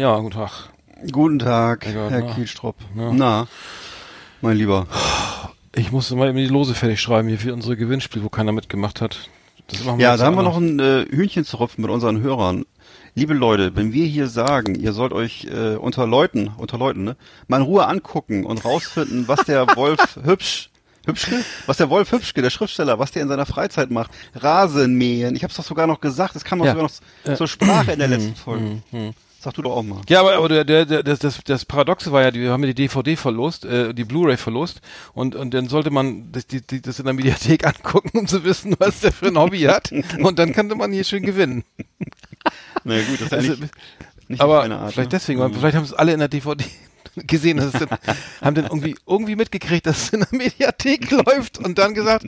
ja, guten Tag. Guten Tag, Herr Gott, Herr na. Kielstrop. Na. Na, mein Lieber. Ich musste mal eben die Lose fertig schreiben hier für unsere Gewinnspiel, wo keiner mitgemacht hat. Das machen Ja, da haben wir noch ein äh, Hühnchen zu rupfen mit unseren Hörern. Liebe Leute, wenn wir hier sagen, ihr sollt euch äh, unter Leuten, unter Leuten, ne, mal in Ruhe angucken und rausfinden, was der Wolf Hübsch, Hübschke, was der Wolf Hübschke, der Schriftsteller, was der in seiner Freizeit macht, Rasen mähen. Ich habe es doch sogar noch gesagt, es kam doch Ja. sogar noch Ja. zur Sprache in der letzten Folge. Sag du doch auch mal. Ja, aber, aber der, der, der, das, das, Paradoxe war ja, wir haben ja die DVD verlost, äh, die Blu-ray verlost und, und dann sollte man das, die, die, das in der Mediathek angucken, um zu wissen, was der für ein Hobby hat und dann könnte man hier schön gewinnen. Na ja, gut, das ist ja Also, nicht, nicht aber Art. vielleicht ne? deswegen, weil vielleicht haben es alle in der DVD gesehen, dass es dann, haben dann irgendwie, irgendwie mitgekriegt, dass es in der Mediathek läuft und dann gesagt,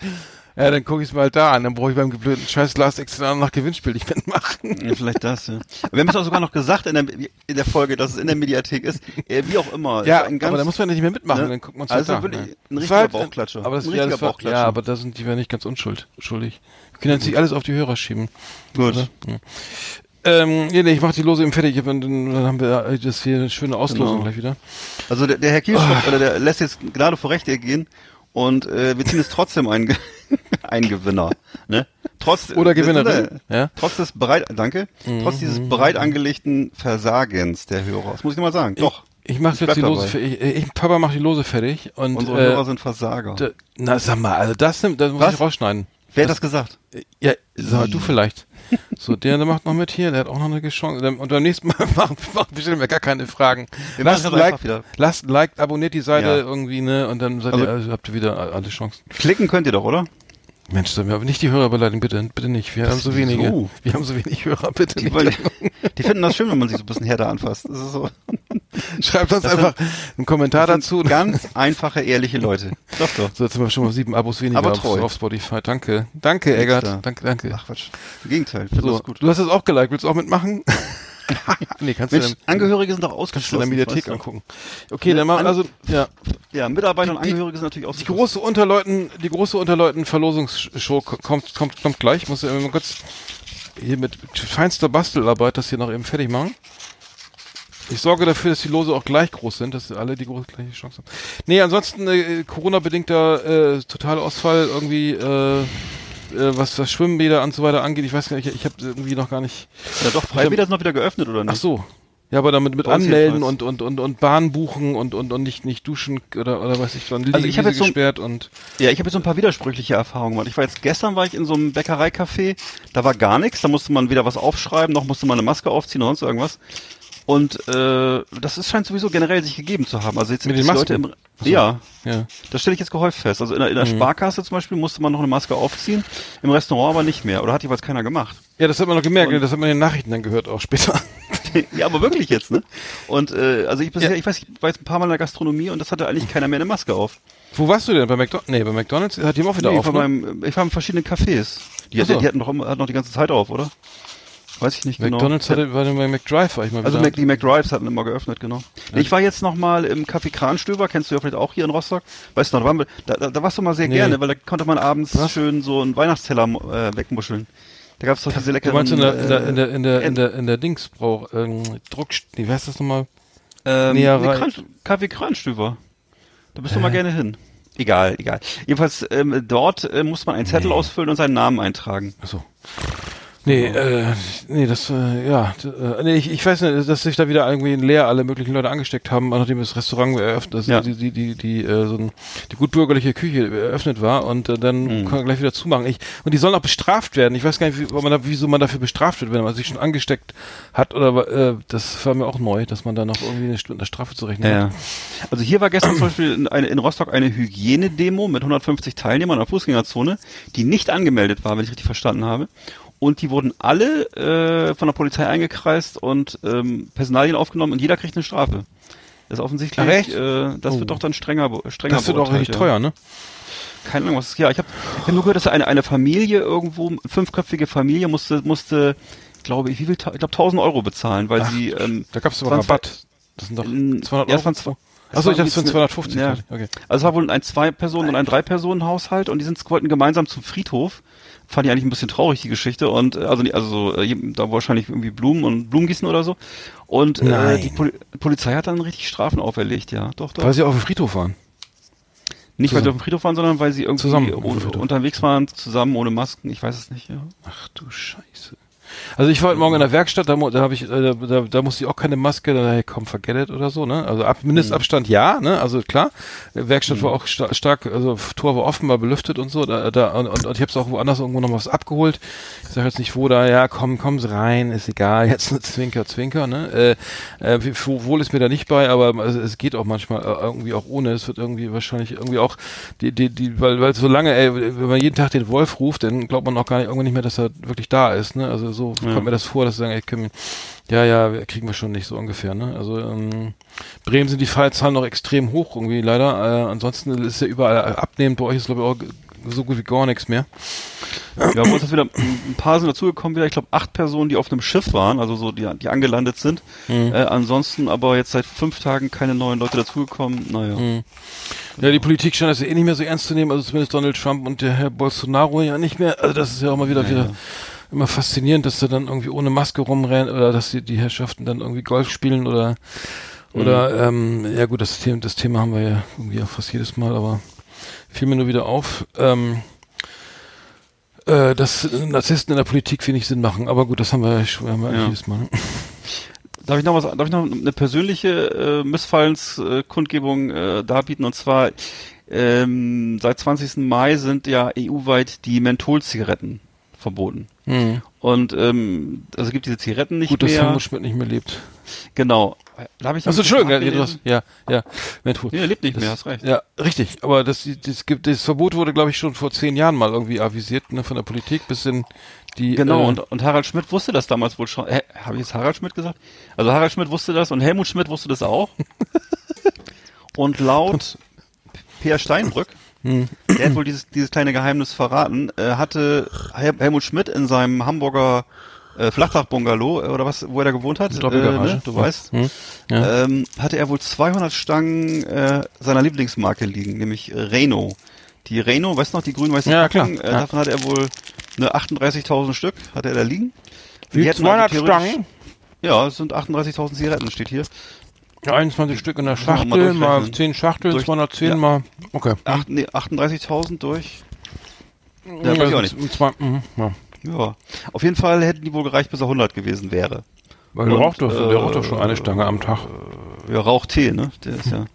ja, dann gucke ich es mal da an, dann brauche ich beim geblödten scheiß Last Extra nach Gewinnspiel nicht mitmachen. Ja, vielleicht das, ja. Wir haben es auch sogar noch gesagt in der, in der Folge, dass es in der Mediathek ist. Äh, wie auch immer. Ja, ganz, aber da muss man ja nicht mehr mitmachen, ne? dann guckt man es Also halt da. wirklich ne? ein Das richtiger halt- Bauchklatscher. Aber das, Ein ja, das war, Bauchklatscher. ja, aber da sind die ja nicht ganz unschuld, schuldig. Wir können jetzt nicht alles auf die Hörer schieben. Gut. Oder? Ja. Ähm, nee, nee, ich mach die Lose eben fertig, dann, dann haben wir äh, das hier eine schöne Auslosung Genau. gleich wieder. Also der, der Herr Ah. Kielstock, oder der lässt jetzt gerade vor Recht gehen und äh, wir ziehen jetzt trotzdem einen, Ge- einen Gewinner. Ne? Trotz, Oder äh, Gewinnerin, ja. Mhm, Trotz des bereit, danke, trotz dieses bereit angelegten Versagens der Hörer. Das muss ich mal sagen. Doch. Ich Ich jetzt die Lose fertig. Ich, ich, Papa macht die Lose fertig und Unsere äh, Hörer sind Versager. na sag mal, also das nimmt, das muss Was? ich rausschneiden. Wer hat das gesagt? Ja, sag mal, du vielleicht. So, der, der macht noch mit hier, der hat auch noch eine Chance. Und beim nächsten Mal machen, machen stellen wir gar keine Fragen. Wir Lasst ein Like, lasst ein Like, abonniert die Seite Ja. irgendwie, ne, und dann seid Also- ihr, also habt ihr wieder alle Chancen. Klicken könnt ihr doch, oder? Mensch, sollen wir aber nicht die Hörer beleidigen, bitte, bitte nicht. Wir haben so wenige. Wir haben so wenig Hörer, bitte Die, nicht. wollen, die finden das schön, wenn man sich so ein bisschen härter anfasst. Das ist so. Schreibt uns Das einfach einen Kommentar Das dazu. sind ganz einfache, ehrliche Leute. Doch, doch. So, jetzt sind wir schon mal sieben Abos weniger Aber auf, treu. auf Spotify. Danke. Danke, Eggert. da. Danke, danke. Ach Quatsch. Im Gegenteil. So, das gut. du hast es auch geliked. Willst du auch mitmachen? nee, kannst Mensch, du dann, Angehörige sind doch kannst du in ausgeschlossen. der Mediathek angucken. Okay, dann machen also, ja. Ja, Mitarbeiter und Die- Angehörige sind natürlich Die ausgeschlossen. große Unterleuten, die große Unterleuten Verlosungsshow kommt, kommt, kommt gleich. Ich muss ja mal kurz hier mit feinster Bastelarbeit das hier noch eben fertig machen. Ich sorge dafür, dass die Lose auch gleich groß sind, dass alle die große gleiche Chance haben. Nee, ansonsten äh, Corona-bedingter äh, Totalausfall irgendwie, äh, äh, was das Schwimmbäder und so weiter angeht. Ich weiß gar nicht, ich, ich habe irgendwie noch gar nicht. Ja doch, Freibäder sind noch wieder geöffnet, oder nicht? Ach so. Ja, aber damit mit anmelden und, und, und, und Bahn buchen und, und, und nicht, nicht duschen oder, oder weiß ich, dann Also ich hab jetzt so ein- gesperrt und Ja, ich habe jetzt so ein paar widersprüchliche Erfahrungen gemacht. Ich war jetzt gestern war ich in so einem Bäckereicafé, da war gar nichts, da musste man weder was aufschreiben, noch musste man eine Maske aufziehen oder sonst irgendwas. Und äh, das ist, scheint sowieso generell sich gegeben zu haben. Also jetzt Mit sind den die Leute im. Ja, ja. das stelle ich jetzt gehäuft fest. Also in der, in der Sparkasse zum Beispiel musste man noch eine Maske aufziehen, im Restaurant aber nicht mehr. Oder hat jeweils keiner gemacht. Ja, das hat man noch gemerkt, Und- das hat man in den Nachrichten dann gehört auch später. ja, aber wirklich jetzt, ne? Und äh, also ich bisher, Ja. ich weiß, ich war jetzt ein paar Mal in der Gastronomie und das hatte eigentlich keiner mehr eine Maske auf. Wo warst du denn? Bei McDonald's? Nee, bei McDonald's hat die auch wieder Nee, auf. ich, war Ne? beim, ich war in verschiedenen Cafés. Die, so. die, die hatten doch immer, hatten noch die ganze Zeit auf, oder? Weiß ich nicht McDonald's genau. hatte, war denn bei McDrive, war ich mal Also. Mac, die McDrives hatten immer geöffnet, genau. Ich war jetzt noch mal im Café Kranstöber, kennst du ja vielleicht auch hier in Rostock. Weißt du noch, wir, da, da, da warst du mal sehr Nee. gerne, weil da konnte man abends Was? schön so einen Weihnachtsteller äh, wegmuscheln. Da gab's doch diese du leckeren... meinst in der, in der, in der, in der, äh, in der, in der Dingsbrauch, ähm, Druck, wie heißt das nochmal? ähm, nee, rein. Kran, Café Kranstöber. Da bist du Hä? mal gerne hin. Egal, egal. Jedenfalls, ähm, dort äh, muss man einen Zettel Nee. ausfüllen und seinen Namen eintragen. Achso. Nee, äh, nee, das, äh, ja, äh, nee, ich, ich weiß nicht, dass sich da wieder irgendwie leer alle möglichen Leute angesteckt haben, nachdem das Restaurant eröffnet, dass Ja. die, die, die, die, äh, so ein, die gutbürgerliche Küche eröffnet war und äh, dann Mhm. kann man gleich wieder zumachen. Ich, und die sollen auch bestraft werden. Ich weiß gar nicht, wie, man da, wieso man dafür bestraft wird, wenn man sich schon angesteckt hat oder, äh, das war mir auch neu, dass man da noch irgendwie eine, eine Strafe zu rechnen Ja. hat. Also hier war gestern zum Beispiel in, eine, in Rostock eine Hygienedemo mit 150 Teilnehmern in der Fußgängerzone, die nicht angemeldet war, wenn ich richtig verstanden habe. Und die wurden alle äh, von der Polizei eingekreist und ähm, Personalien aufgenommen und jeder kriegt eine Strafe. Das ist offensichtlich, Ach, äh, das Oh. wird doch dann strenger, strenger Das wird auch richtig ja. teuer, ne? Keine Ahnung, was ist. Ja, ich habe ich hab nur gehört, dass eine, eine Familie irgendwo, fünfköpfige Familie musste, musste, glaube ich, wie viel, ich glaube 1000 Euro bezahlen, weil Ach, sie, ähm, Da gab's aber Rabatt. Das sind doch Ähm, 200 ja, Euro. es waren zwei- Achso, ich dachte, es sind jetzt 250. Ja. Okay. Also es war wohl ein Zwei-Personen- und ein Drei-Personen-Haushalt und die sind wollten gemeinsam zum Friedhof, fand ich eigentlich ein bisschen traurig, die Geschichte. Und äh, also, also äh, da wahrscheinlich irgendwie Blumen und Blumengießen oder so. Und äh, die Poli Polizei hat dann richtig Strafen auferlegt, ja. Doch, doch. Weil sie auf dem Friedhof waren. Nicht, weil sie auf dem Friedhof waren, sondern weil sie irgendwie Zusammen ohne, unterwegs waren, zusammen ohne Masken. Ich weiß es nicht, ja. Ach du Scheiße. Also ich war heute Morgen in der Werkstatt, da, da habe ich, äh, da, da musste ich auch keine Maske, da hey, komm, forget it oder so, ne? Also ab, Mindestabstand ja, ne? Also klar, Werkstatt war auch sta stark, also Tor war offen, war belüftet und so, da, da und, und, und ich habe es auch woanders irgendwo noch was abgeholt. Ich sage jetzt nicht wo da, ja, komm, Sie rein, ist egal, jetzt eine Zwinker, Zwinker, ne? Äh, äh, wohl ist mir da nicht bei, aber es, es geht auch manchmal äh, irgendwie auch ohne. Es wird irgendwie wahrscheinlich irgendwie auch die, die, die, weil, weil so lange, ey, wenn man jeden Tag den Wolf ruft, dann glaubt man auch gar nicht, irgendwann nicht mehr, dass er wirklich da ist, ne? Also so kommt mir das vor, dass sie sagen, ey, können, ja, ja, kriegen wir schon nicht so ungefähr, ne? Also ähm, Bremen sind die Fallzahlen noch extrem hoch irgendwie leider. Äh, ansonsten ist ja überall abnehmend. Bei euch ist glaube ich auch so gut wie gar nichts mehr. Ja, bei uns ist wieder ein paar sind dazugekommen wieder. Ich glaube acht Personen, die auf einem Schiff waren, also so die, die angelandet sind. Mhm. Äh, ansonsten aber jetzt seit fünf Tagen keine neuen Leute dazugekommen. Naja. Mhm. Ja, die Politik scheint das ja eh nicht mehr so ernst zu nehmen, also zumindest Donald Trump und der Herr Bolsonaro ja nicht mehr. Also das ist ja auch mal wieder wieder immer faszinierend, dass sie dann irgendwie ohne Maske rumrennen oder dass die, die Herrschaften dann irgendwie Golf spielen oder oder ähm, ja gut, das Thema, das Thema haben wir ja irgendwie auch fast jedes Mal, aber fiel mir nur wieder auf. Ähm, äh, dass Narzissten in der Politik wenig Sinn machen, aber gut, das haben wir ja schon haben wir Ja. jedes Mal. Darf ich noch was, darf ich noch eine persönliche äh, Missfallenskundgebung äh, darbieten? Und zwar ähm, seit 20. Mai sind ja EU-weit die Mentholzigaretten verboten. Mhm. Und ähm, also es gibt diese Zigaretten nicht Gut, dass mehr. Helmut Schmidt nicht mehr lebt. Genau. Da habe ich Achso, Entschuldigung, ja, hast, ja, ja. Nee, er lebt nicht Das- mehr, hast recht. Ja, richtig. Aber das, das, gibt, das Verbot wurde, glaube ich, schon vor zehn Jahren mal irgendwie avisiert, ne, von der Politik bis in die. Genau, äh, und, und Harald Schmidt wusste das damals wohl schon. Äh, Habe ich jetzt Harald Schmidt gesagt? Also Harald Schmidt wusste das und Helmut Schmidt wusste das auch. und laut Peer Steinbrück, Hm. der hat wohl dieses, dieses kleine Geheimnis verraten, äh, hatte Hel Helmut Schmidt in seinem Hamburger äh, Flachdach-Bungalow, äh, oder was, wo er da gewohnt hat, äh, ne, du weißt, Hm. Ja. ähm, hatte er wohl 200 Stangen äh, seiner Lieblingsmarke liegen, nämlich Reno. Die Reno, weißt du noch, die grün-weißen Ja, klar. Packung, Äh, Ja. davon hat er wohl eine 38.000 Stück, hat er da liegen. Wie Die hätten 200 also theoretisch- Stangen? Ja, es sind 38.000 Zigaretten, steht hier. Ja, 21 Stück in der mal Schachtel, mal durchrechnen. 10 Schachteln, Durch- 210 ja. mal. Okay. Acht, nee, 38.000 durch. Ja, weiß ich auch nicht. Zwei, mhm, ja. Ja. Auf jeden Fall hätten die wohl gereicht, bis er 100 gewesen wäre. Weil der Und, raucht doch, der äh, raucht doch schon eine Stange am Tag. Ja, Rauchtee, ne? Der ist ja,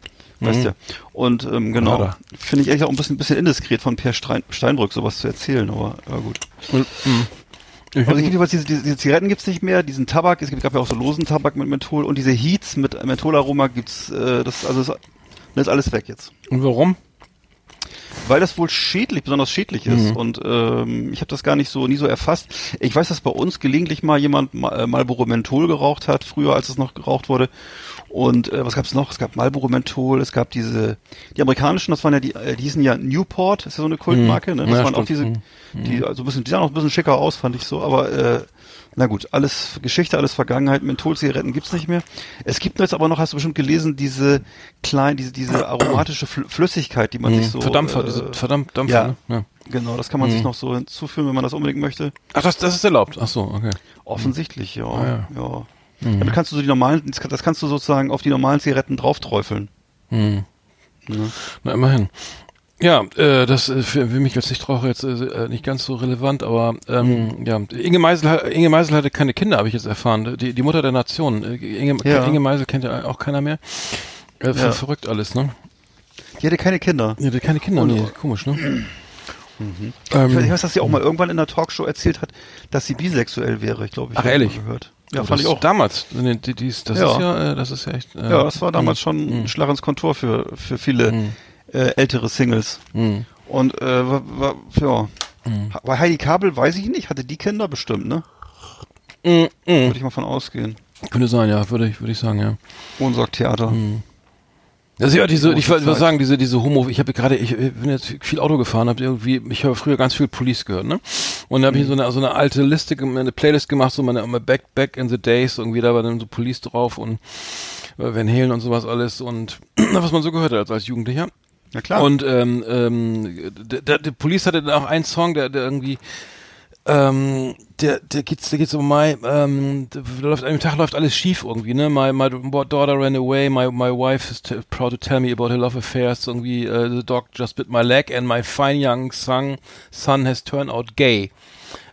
weißt ja. Und ähm, genau, Mhm. Finde ich eigentlich auch ein bisschen, bisschen indiskret von Per Stein, Steinbrück sowas zu erzählen, aber, aber gut. Mhm. Ich Also jedenfalls diese, diese, diese Zigaretten gibt's nicht mehr, diesen Tabak, es gibt, gab ja auch so losen Tabak mit Menthol und diese Heats mit Mentholaroma gibt's, äh, das, also das ist alles weg jetzt. und warum? Weil das wohl schädlich, besonders schädlich ist. Mhm. Und ähm, ich habe das gar nicht so, nie so erfasst. Ich weiß, dass bei uns gelegentlich mal jemand Ma- äh, Marlboro Menthol geraucht hat, früher als es noch geraucht wurde. Und äh, was gab's noch? Es gab Marlboro Menthol, es gab diese, die amerikanischen, das waren ja die, äh, die hießen ja Newport, ist ja so eine Kultmarke, ne? Das Mhm. Ja, waren auch diese, stimmt. die, also ein bisschen, die sahen auch ein bisschen schicker aus, fand ich so, aber äh, na gut, alles Geschichte, alles Vergangenheit, Mentholzigaretten gibt's nicht mehr. Es gibt jetzt aber noch, hast du bestimmt gelesen, diese klein, diese, diese aromatische Fl Flüssigkeit, die man sich so. Verdampfer, äh, diese Verdampfer, ja. ne? ja. Genau, das kann man Mhm. sich noch so hinzufügen, wenn man das unbedingt möchte. Ach, das, das ist erlaubt. Ach so, okay. Offensichtlich, ja. Ah, ja. ja. Mhm. Damit kannst du so die normalen, das kann- das kannst du sozusagen auf die normalen Zigaretten draufträufeln. Hm. Ne? Na, immerhin. Ja, äh, das äh, für, mich als Nichtraucher jetzt äh, nicht ganz so relevant, aber ähm, ja, Inge Meisel, Inge Meisel hatte keine Kinder, habe ich jetzt erfahren. Die, die Mutter der Nation. Äh, Inge, Ja. Inge Meisel kennt ja auch keiner mehr. Äh, Ja. Verrückt alles, ne? Die hatte keine Kinder. Die hatte keine Kinder, Und- nee, komisch, ne? Ich weiß, ich Ähm, weiß, dass sie auch mal irgendwann in der Talkshow erzählt hat, dass sie bisexuell wäre. Ich glaube, ich Ach, ehrlich? gehört. Ja, fand ich auch. Damals, nee, die, die ist, das Ja. ist ja, äh, das ist ja echt. Äh, Ja, das war damals hm, schon ein hm, Schlag ins Kontor für, für viele hm, äh, ältere Singles. hm, Und äh, ja. hm. Bei Heidi Kabel weiß ich nicht, hatte die Kinder bestimmt, ne? Hm, hm. Würde ich mal von ausgehen. Könnte sein, ja, würde ich, würde ich sagen, ja. Wohnsorgtheater. Hm. Das ist ja diese, ich wollte sagen, diese, diese Homo, ich habe gerade, ich bin jetzt viel Auto gefahren, habe irgendwie, ich habe früher ganz viel Police gehört, ne? Und da habe ich so eine, so eine alte Liste, eine Playlist gemacht, so meine, meine Back, Back in the Days, irgendwie da war dann so Police drauf und äh, Van Halen und sowas alles und was man so gehört hat als, als Jugendlicher. Ja klar. Und ähm, ähm, der, der, der Police hatte dann auch einen Song, der, der irgendwie ähm, der, der geht's, der geht's um my, ähm, da läuft, an dem Tag läuft alles schief irgendwie, ne? My, my daughter ran away, my, my wife is proud to tell me about her love affairs, irgendwie, uh, the dog just bit my leg and my fine young son, son has turned out gay.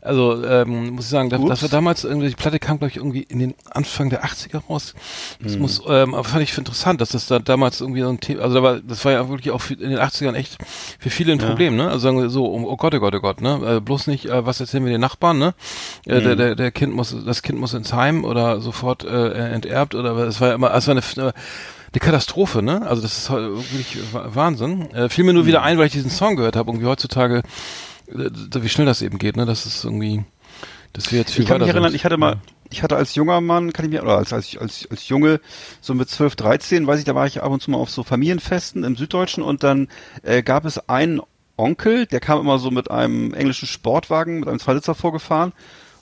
Also ähm, muss ich sagen, das, das war damals irgendwie, die Platte kam glaube ich irgendwie in den Anfang der 80er raus. Das mhm. muss, ähm, aber fand ich interessant, dass das da damals irgendwie so ein Thema, also da war, das war ja wirklich auch für, in den 80ern echt für viele ein ja. Problem, ne? Also sagen wir so, oh, Gott, oh Gott, oh Gott, ne? Äh, bloß nicht, äh, was erzählen wir den Nachbarn, ne? Äh, mhm. der, der, der Kind muss, das Kind muss ins Heim oder sofort äh, enterbt oder es war ja immer, es war eine, eine Katastrophe, ne? Also das ist wirklich Wahnsinn. Äh, fiel mir nur wieder ein, weil ich diesen Song gehört habe. Irgendwie heutzutage wie schnell das eben geht, ne? Das ist irgendwie, dass wir jetzt viel ich kann mich erinnern, sind. ich hatte mal, ich hatte als junger Mann, kann ich mir, oder als, als, als, als Junge, so mit 12, 13, weiß ich, da war ich ab und zu mal auf so Familienfesten im Süddeutschen und dann äh, gab es einen Onkel, der kam immer so mit einem englischen Sportwagen, mit einem Zweisitzer vorgefahren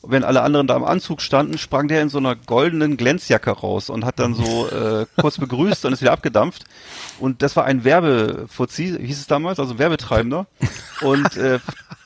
und wenn alle anderen da im Anzug standen, sprang der in so einer goldenen Glänzjacke raus und hat dann so äh, kurz begrüßt und ist wieder abgedampft. Und das war ein Werbefuzzi, hieß es damals, also Werbetreibender. Und äh,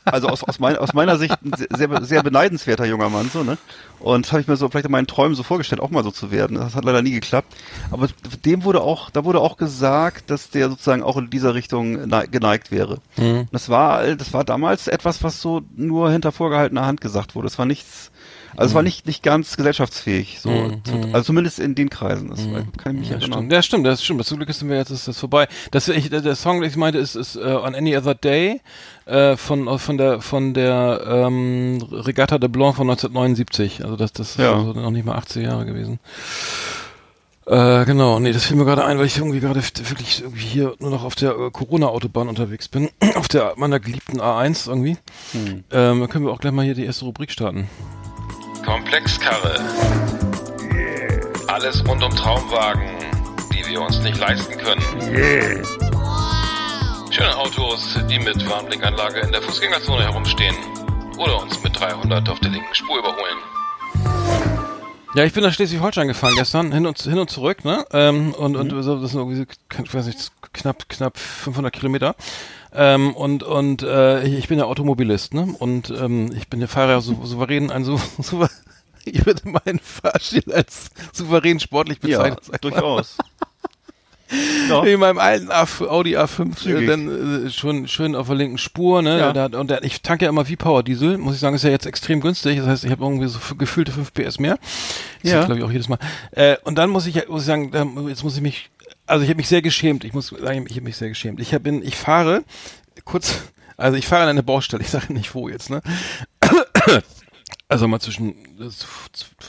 also aus, aus, mein, aus meiner Sicht ein sehr, sehr beneidenswerter junger Mann, so, ne? Und habe ich mir so vielleicht in meinen Träumen so vorgestellt, auch mal so zu werden. Das hat leider nie geklappt. Aber dem wurde auch, da wurde auch gesagt, dass der sozusagen auch in dieser Richtung geneigt wäre. Mhm. Das war, das war damals etwas, was so nur hinter vorgehaltener Hand gesagt wurde. Es war nichts, also es war mhm. nicht, nicht ganz gesellschaftsfähig, so, mhm. also zumindest in den Kreisen. Das mhm. kann ich mich ja, erinnern. Stimmt. Ja, stimmt, das stimmt. Zum Glück sind wir jetzt, ist das vorbei. Das, ich, der, der Song, den ich meinte, ist, ist uh, On Any Other Day äh, von, von der, von der ähm, Regatta de Blanc von 1979. Also das, das ja. ist also noch nicht mal 80 Jahre gewesen. Äh, genau, nee, das fiel mir gerade ein, weil ich irgendwie gerade wirklich irgendwie hier nur noch auf der äh, Corona-Autobahn unterwegs bin. auf der meiner geliebten A1 irgendwie. Hm. Ähm, dann können wir auch gleich mal hier die erste Rubrik starten. Komplexkarre. Yeah. Alles rund um Traumwagen, die wir uns nicht leisten können. Yeah. Schöne Autos, die mit Warnblinkanlage in der Fußgängerzone herumstehen oder uns mit 300 auf der linken Spur überholen. Ja, ich bin nach Schleswig-Holstein gefahren gestern, hin und, hin und zurück, ne? Ähm, und, mhm. und so, das sind irgendwie, ich weiß nicht, knapp, knapp 500 Kilometer. Ähm, und und äh, ich bin ja Automobilist, ne? Und ähm, ich bin ja Fahrer ja so, souverän, ein so, so ich würde meinen Fahrstil als souverän sportlich bezeichnen. Ja, durchaus. Ja. In meinem alten Audi A5 äh, dann äh, schon schön auf der linken Spur, ne? Ja. Da, und da, ich tanke ja immer V-Power Diesel, muss ich sagen, ist ja jetzt extrem günstig. Das heißt, ich habe irgendwie so gefühlte 5 PS mehr. Das ja. glaube ich auch jedes Mal. Äh, und dann muss ich muss ich sagen, jetzt muss ich mich also ich habe mich sehr geschämt. Ich muss sagen, ich habe mich sehr geschämt. Ich bin, ich fahre kurz, also ich fahre an eine Baustelle. Ich sage nicht wo jetzt, ne? Also mal zwischen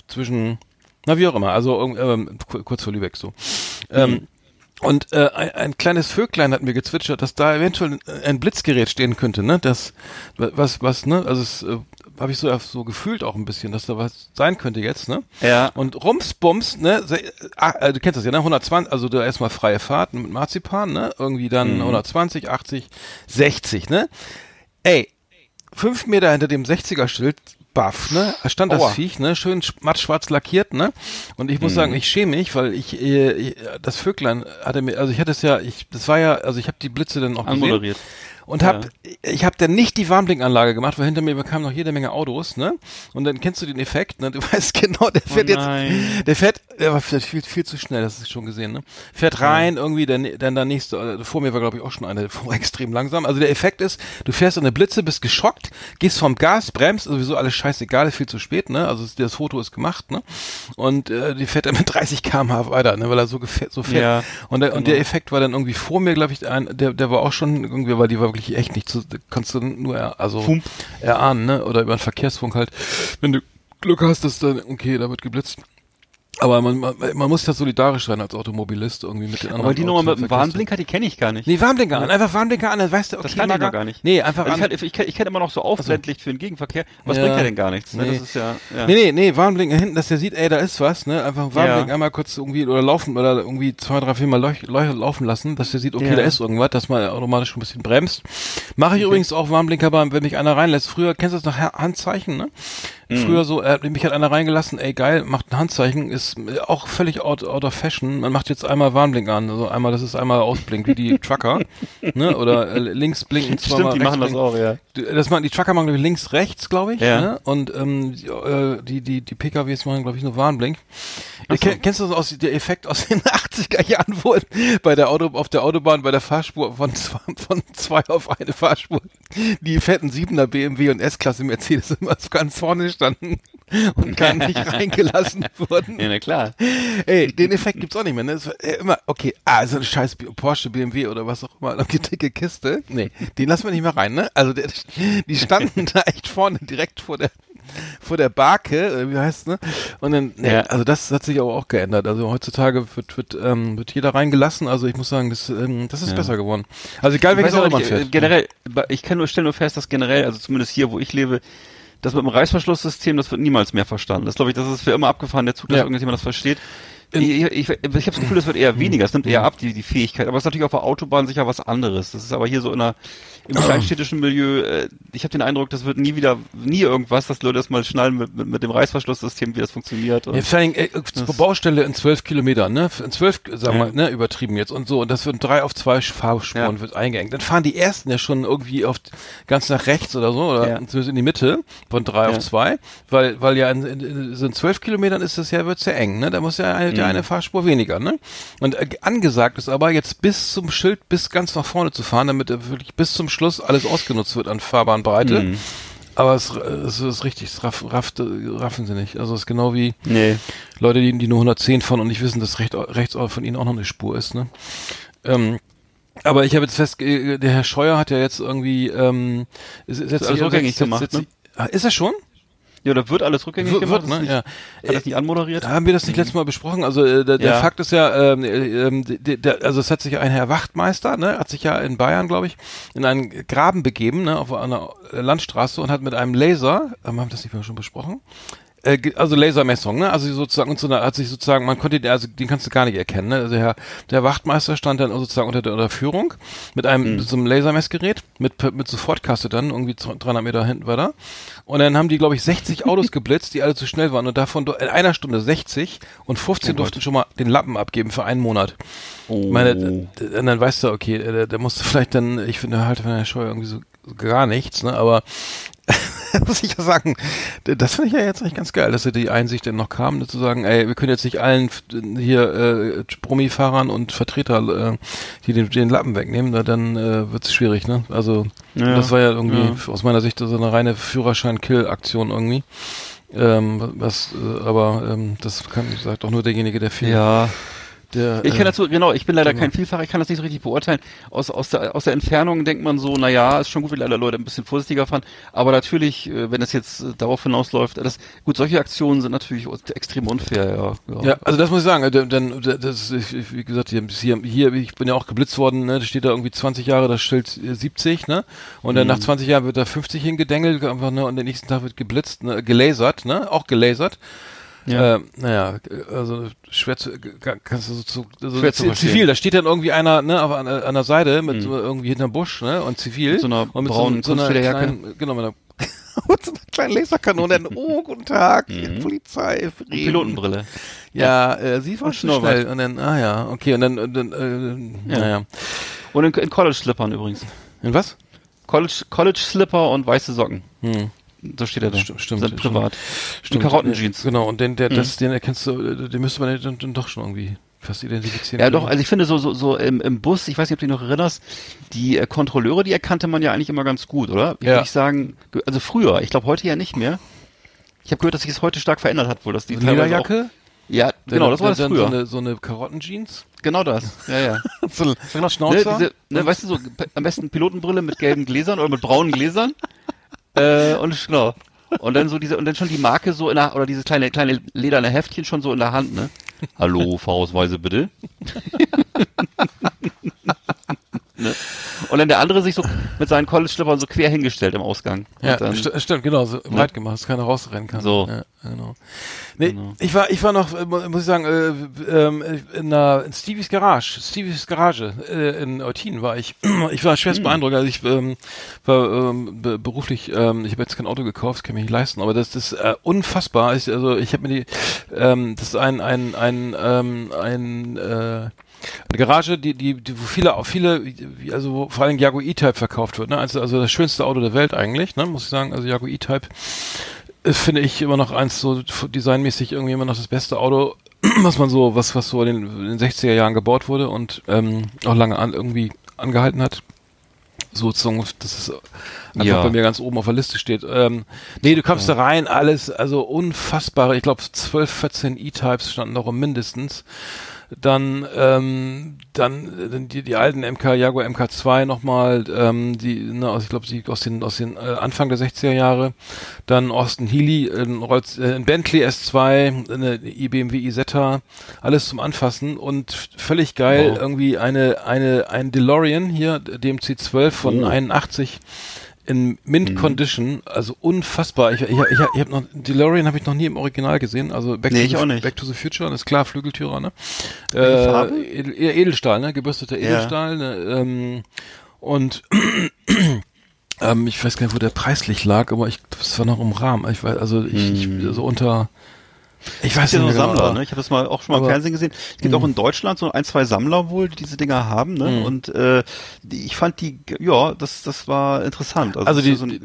zwischen, na wie auch immer. Also ähm, kurz vor Lübeck so. Ähm, mhm. Und äh, ein, ein kleines Vöglein hat mir gezwitschert, dass da eventuell ein Blitzgerät stehen könnte, ne? Das was was ne? Also es äh, habe ich so so gefühlt auch ein bisschen, dass da was sein könnte jetzt, ne? Ja. Und Rumsbums, ne? Ah, äh, du kennst das ja, ne? 120, also da erstmal freie Fahrt mit Marzipan, ne? Irgendwie dann mhm. 120, 80, 60, ne? Ey, fünf Meter hinter dem 60er-Schild baff, ne? Stand das Aua. Viech, ne? Schön mattschwarz lackiert, ne? Und ich muss mhm. sagen, ich schäme mich, weil ich, äh, das Vöglein hatte mir, also ich hatte es ja, ich, das war ja, also ich habe die Blitze dann auch gesehen und hab ja. ich habe dann nicht die Warnblinkanlage gemacht, weil hinter mir bekamen noch jede Menge Autos, ne? Und dann kennst du den Effekt, ne? Du weißt genau, der fährt oh jetzt der fährt der war viel, viel zu schnell, das ist schon gesehen, ne? Fährt rein ja. irgendwie, dann dann der nächste äh, vor mir war glaube ich auch schon einer extrem langsam. Also der Effekt ist, du fährst in eine Blitze, bist geschockt, gehst vom Gas, bremst, sowieso alles scheißegal, viel zu spät, ne? Also das Foto ist gemacht, ne? Und äh, die fährt dann mit 30 km/h weiter, ne, weil er so gefährt, so fährt. Ja, und der, genau. und der Effekt war dann irgendwie vor mir, glaube ich, ein der der war auch schon irgendwie, weil die war wirklich echt nicht zu, kannst du nur er, also Fump. erahnen, ne? Oder über einen Verkehrsfunk halt. Wenn du Glück hast, dass dann, okay, da wird geblitzt. Aber man, man, man muss ja solidarisch sein als Automobilist irgendwie mit den anderen. Aber die Nummer mit dem Warnblinker, die kenne ich gar nicht. Nee, Warnblinker an, einfach Warnblinker an, dann weißt du, okay, Das kann ich noch gar nicht. Nee, einfach also an. Ich, ich, ich kenne immer noch so Aufblendlicht für den Gegenverkehr. Was ja, bringt ja denn gar nichts, ne? Nee. Das ist ja, ja. Nee, nee, nee, Warnblinker hinten, dass der sieht, ey, da ist was, ne? Einfach Warnblinker ja. einmal kurz irgendwie oder laufen oder irgendwie zwei, drei, vier Mal leuch, leuch, laufen lassen, dass der sieht, okay, da ist irgendwas, dass man automatisch ein bisschen bremst. Mache ich okay. übrigens auch Warnblinker, wenn mich einer reinlässt. Früher kennst du das nach Handzeichen, ne? Früher so, äh, mich hat einer reingelassen, ey geil, macht ein Handzeichen, ist auch völlig out, out of fashion. Man macht jetzt einmal Warnblink an, also einmal, das ist einmal Ausblink, wie die Trucker, ne? Oder äh, links blinken, zweimal Stimmt, die machen das blinken. auch, ja. Das machen die Trucker machen glaube ich links rechts, glaube ich, Ja. ne? Und ähm, die, äh, die die die PKWs machen glaube ich nur Warnblink. Ken, kennst du das aus der Effekt aus den 80er Jahren, wo bei der Auto auf der Autobahn bei der Fahrspur von zwei, von zwei auf eine Fahrspur die fetten Siebener BMW und S-Klasse Mercedes immer so ganz vorne standen und gar nicht reingelassen wurden. Ja, na klar. Ey, den Effekt gibt's auch nicht mehr, ne? Äh, immer, okay, ah, so ein scheiß Porsche, BMW oder was auch immer, die dicke Kiste. Nee, den lassen wir nicht mehr rein, ne? Also der, die standen da echt vorne direkt vor der vor der Barke, äh, wie heißt ne? Und dann, nee, Ja. also das hat sich aber auch geändert. Also heutzutage wird, wird, ähm, wird jeder reingelassen. Also ich muss sagen, das, ähm, das ist Ja. besser geworden. Also egal welches Auto man nicht, äh, fährt. generell, ich kann nur, stelle nur fest, dass generell, also zumindest hier, wo ich lebe, das mit dem Reißverschlusssystem, das wird niemals mehr verstanden. Das glaube ich, das ist für immer abgefahren, der Zug, dass Ja. irgendjemand das versteht. Ich ich, ich habe das Gefühl, das wird eher weniger, es nimmt eher ab, die, die Fähigkeit. Aber es ist natürlich auf der Autobahn sicher was anderes. Das ist aber hier so in einer, im kleinstädtischen Milieu, äh, ich habe den Eindruck, das wird nie wieder, nie irgendwas, dass Leute das mal schnallen mit, mit, mit dem Reißverschlusssystem, wie das funktioniert. Und Ja, vor allem, Das- Baustelle in zwölf Kilometern, ne? In zwölf, sagen wir, Ja. ne, übertrieben jetzt und so. Und das wird drei auf zwei Fahrspuren Ja. wird eingeengt. Dann fahren die ersten ja schon irgendwie auf ganz nach rechts oder so, oder Ja. zumindest in die Mitte von drei auf zwei. Weil, weil ja in, in, so in zwölf Kilometern ist das ja, wird's ja eng, ne? Da muss ja eine, Mhm. eine Fahrspur weniger, ne? Und äh, angesagt ist aber jetzt bis zum Schild, bis ganz nach vorne zu fahren, damit äh, wirklich bis zum Schluss alles ausgenutzt wird an Fahrbahnbreite. Mhm. Aber es, es ist richtig, es raff, rafft, raffen sie nicht. Also es ist genau wie, nee. Leute, die, die nur 110 fahren und nicht wissen, dass recht, rechts von ihnen auch noch eine Spur ist, ne? Ähm, aber ich habe jetzt fest, äh, der Herr Scheuer hat ja jetzt irgendwie, ähm, ist, ist jetzt alles rückgängig gemacht, ne? Ah, Ist er schon? Ja, da wird alles rückgängig Wird, gemacht. ne? nicht, Ja. Hat das nicht anmoderiert? Haben wir das nicht letztes Mal besprochen? Also äh, der, der Ja. Fakt ist ja, ähm, äh, ähm, der, der, also es hat sich ein Herr Wachtmeister, ne, hat sich ja in Bayern, glaube ich, in einen Graben begeben, ne, auf einer Landstraße und hat mit einem Laser, haben wir das nicht mehr schon besprochen? Äh, also Lasermessung, ne? Also sozusagen so eine, hat sich sozusagen, man konnte den, also den kannst du gar nicht erkennen, ne? Also der, der Wachtmeister stand dann sozusagen unter der, unter Führung mit einem Mhm. so einem Lasermessgerät mit mit Sofortkasse dann irgendwie 300 Meter hinten weiter und dann haben die glaube ich 60 Autos geblitzt, die alle zu schnell waren und davon in einer Stunde 60 und 15 Oh durften schon mal den Lappen abgeben für einen Monat. Oh. Ich meine, und dann weißt du, okay, der, der musste vielleicht dann, ich finde halt von der Scheu irgendwie so gar nichts, ne, aber muss ich ja sagen, das finde ich ja jetzt eigentlich ganz geil, dass sie die Einsicht dann noch kam, zu sagen, ey, wir können jetzt nicht allen hier äh, Promi-Fahrern und Vertreter, äh, die den, den Lappen wegnehmen, na, dann äh, wird es schwierig, ne? Also Ja. das war ja irgendwie Ja. aus meiner Sicht so eine reine Führerschein-Kill-Aktion irgendwie. Ähm, was, äh, aber ähm, das kann, sagt auch nur derjenige, der viel, Ja, der, ich äh, kann dazu, genau, ich bin leider genau. kein Vielfahrer, ich kann das nicht so richtig beurteilen. Aus, aus, der, aus der Entfernung denkt man so, na ja, ist schon gut, wenn alle Leute ein bisschen vorsichtiger fahren. Aber natürlich, äh, wenn es jetzt äh, darauf hinausläuft, das, gut, solche Aktionen sind natürlich extrem unfair, ja. Ja, also das muss ich sagen, äh, denn das ist, wie gesagt, hier, hier, ich bin ja auch geblitzt worden, ne, da steht da irgendwie 20 Jahre, das Schild äh, 70, ne, und dann Mhm. nach 20 Jahren wird da 50 hingedengelt, einfach, ne, und den nächsten Tag wird geblitzt, ne, gelasert, ne, auch gelasert. Ja. Ähm, naja, also schwer zu, äh, kannst du so, zu, so Schwer zu verstehen. zivil, da steht dann irgendwie einer, ne, an, an der Seite mit so irgendwie hinterm Busch, ne, und zivil. Mit so einer und mit braunen so, so einer kleinen, genau, mit einer, mit so einer kleinen Laserkanone, dann, oh, guten Tag, Mhm. Polizei, Frieden. Pilotenbrille. Ja, äh, sie war schon schnell. Und dann, ah ja, okay, und dann, und dann äh, Ja. naja. Und in, in College-Slippern übrigens. In was? College- College-Slipper und weiße Socken. Hm. So steht er da. Stimmt, stimmt, Sind privat. Stimmt. Karottenjeans. Äh, Genau, und den, der, Mhm. das, den erkennst du, den müsste man dann, dann doch schon irgendwie fast identifizieren. Ja, doch, also ich finde so, so, so im, im Bus, ich weiß nicht, ob du dich noch erinnerst, die äh, Kontrolleure, die erkannte man ja eigentlich immer ganz gut, oder? Ja. Würde ich sagen, ge- also früher, ich glaube heute ja nicht mehr. Ich habe gehört, dass sich es heute stark verändert hat, wohl, dass die So teilweise Lederjacke? Ja, genau, das war das früher. So eine, so eine Karottenjeans? genau das. Ja, ja. so ein ne, Schnauzer? diese, ne, weißt du so, am besten Pilotenbrille mit gelben Gläsern oder mit braunen Gläsern. Äh, und genau. Und dann so diese und dann schon die Marke so in der oder dieses kleine kleine lederne Heftchen schon so in der Hand, ne? Hallo, Fahrausweise bitte. ne? Und dann der andere sich so mit seinen College-Schlippern so quer hingestellt im Ausgang. Ja, dann, st stimmt, genau, so breit gemacht, dass keiner rausrennen kann. So. Ja, genau. Nee, Genau. ich war, ich war noch, äh, mu- muss ich sagen, äh, ähm, in, einer, in Stevies Garage, Stevies Garage äh, in Eutin war ich. Ich war schwerst beeindruckt. Also ich ähm, war ähm, be beruflich, ähm, ich habe jetzt kein Auto gekauft, das kann ich mir nicht leisten, aber das, das ist äh, unfassbar. Ich, also ich habe mir die, ähm, das ist ein, ein, ein, ähm, ein äh, eine Garage, die, die, die, wo viele, auch viele, also wo vor allem Jaguar E-Type verkauft wird, ne? Also, also das schönste Auto der Welt eigentlich, ne? Muss ich sagen. Also Jaguar E-Type ist, finde ich immer noch eins so designmäßig irgendwie immer noch das beste Auto, was man so, was, was so in den, in den 60er Jahren gebaut wurde und ähm, auch lange an, irgendwie angehalten hat. Sozusagen, dass es einfach Ja. bei mir ganz oben auf der Liste steht. Ähm, nee, du kommst da rein, alles, also unfassbare, ich glaube 12, 14 E-Types standen da rum mindestens. Dann, ähm, dann äh, die, die alten MK, Jaguar MK2 nochmal, ähm, die, ne, aus, ich glaube, die aus den, aus den äh, Anfang der 60er Jahre. Dann Austin Healy, ein, Rolls, äh, ein Bentley S2, eine IBMW Isetta, alles zum Anfassen und völlig geil, Wow. irgendwie eine, eine, ein DeLorean hier, DMC 12 von Oh. 81 in Mint Condition, also unfassbar. Ich, ich, ich, ich habe noch DeLorean habe ich noch nie im Original gesehen, also Back, Nee, to, ich the, auch nicht. Back to the Future, das ist klar, Flügeltürer, ne? Äh? Edel, Edelstahl, ne? Gebürsteter Ja. Edelstahl, ne? Ähm, und ähm, ich weiß gar nicht, wo der preislich lag, aber ich das war noch im Rahmen. Ich weiß, also ich, ich so unter ich weiß ja so genau, Sammler, ne? Ich habe das mal auch schon mal im Fernsehen gesehen. Es gibt auch in Deutschland so ein, zwei Sammler wohl, die diese Dinger haben, ne? Mhm. Und äh, die, ich fand die, ja, das, das war interessant. Also es die, so ein,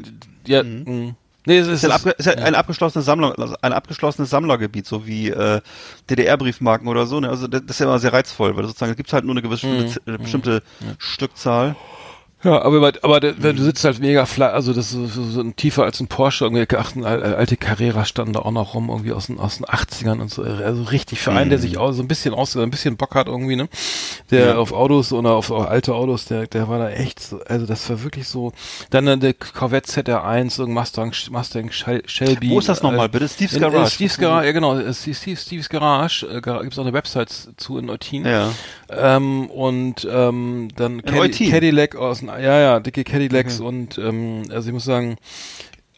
die, ja, mh. nee, es ist, ist, ein, abge, ist ja ein abgeschlossenes Sammler, also ein abgeschlossenes Sammlergebiet, so wie äh, DDR-Briefmarken oder so. Ne? Also das, das ist ja immer sehr reizvoll, weil sozusagen es gibt halt nur eine gewisse Mhm. bestimmte Stückzahl. Ja, aber, aber der, du sitzt halt mega flach, also das ist so, so ein tiefer als ein Porsche, irgendwie ach, ein al- alte Carrera standen da auch noch rum, irgendwie aus den, aus den 80ern und so, also richtig für einen, der sich auch so ein bisschen aus, ein bisschen Bock hat irgendwie, ne, der Ja. auf Autos oder auf, auf alte Autos, der, der war da echt so, also das war wirklich so, dann äh, der Corvette ZR1, irgendein Mustang, Mustang Shel- Shelby. Wo ist das nochmal, äh, bitte? Steve's Garage. In Steve's Garage, ja genau, äh, Steve, Steve, Steve's Garage, äh, gibt's auch eine Website zu in Eutin. Ja. Ähm, und ähm, dann Eutin? Cadillac aus den, ja, ja, dicke Cadillacs und ähm, also ich muss sagen,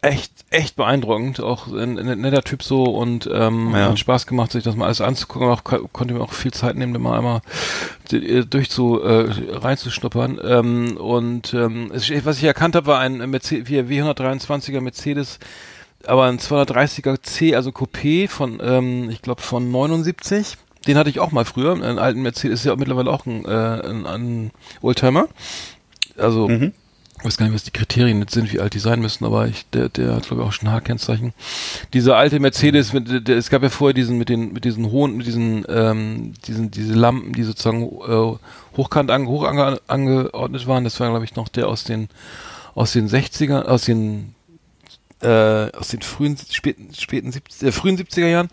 echt, echt beeindruckend. Auch ein, ein netter Typ so und ähm, Ja. hat Spaß gemacht, sich das mal alles anzugucken. Auch, ko- konnte mir auch viel Zeit nehmen, da mal einmal d- durch zu äh, reinzuschnuppern. Ähm, und ähm, was ich erkannt habe, war ein Mercedes, wie W123er Mercedes, aber ein 230er C, also Coupé von, ähm, ich glaube von 79. Den hatte ich auch mal früher, einen alten Mercedes, ist ja mittlerweile auch ein, äh, ein, ein Oldtimer. Also Mhm. ich weiß gar nicht, was die Kriterien jetzt sind, wie alt die sein müssen, aber ich, der, der hat glaube ich auch schon H-Kennzeichen. Dieser alte Mercedes, mit, der, es gab ja vorher diesen mit den mit diesen hohen, mit diesen ähm, diesen diese Lampen, die sozusagen äh, hochkant ange, hoch ange, angeordnet waren. Das war glaube ich noch der aus den aus den 60er, aus den äh, aus den frühen späten späten 70, äh, frühen 70er Jahren.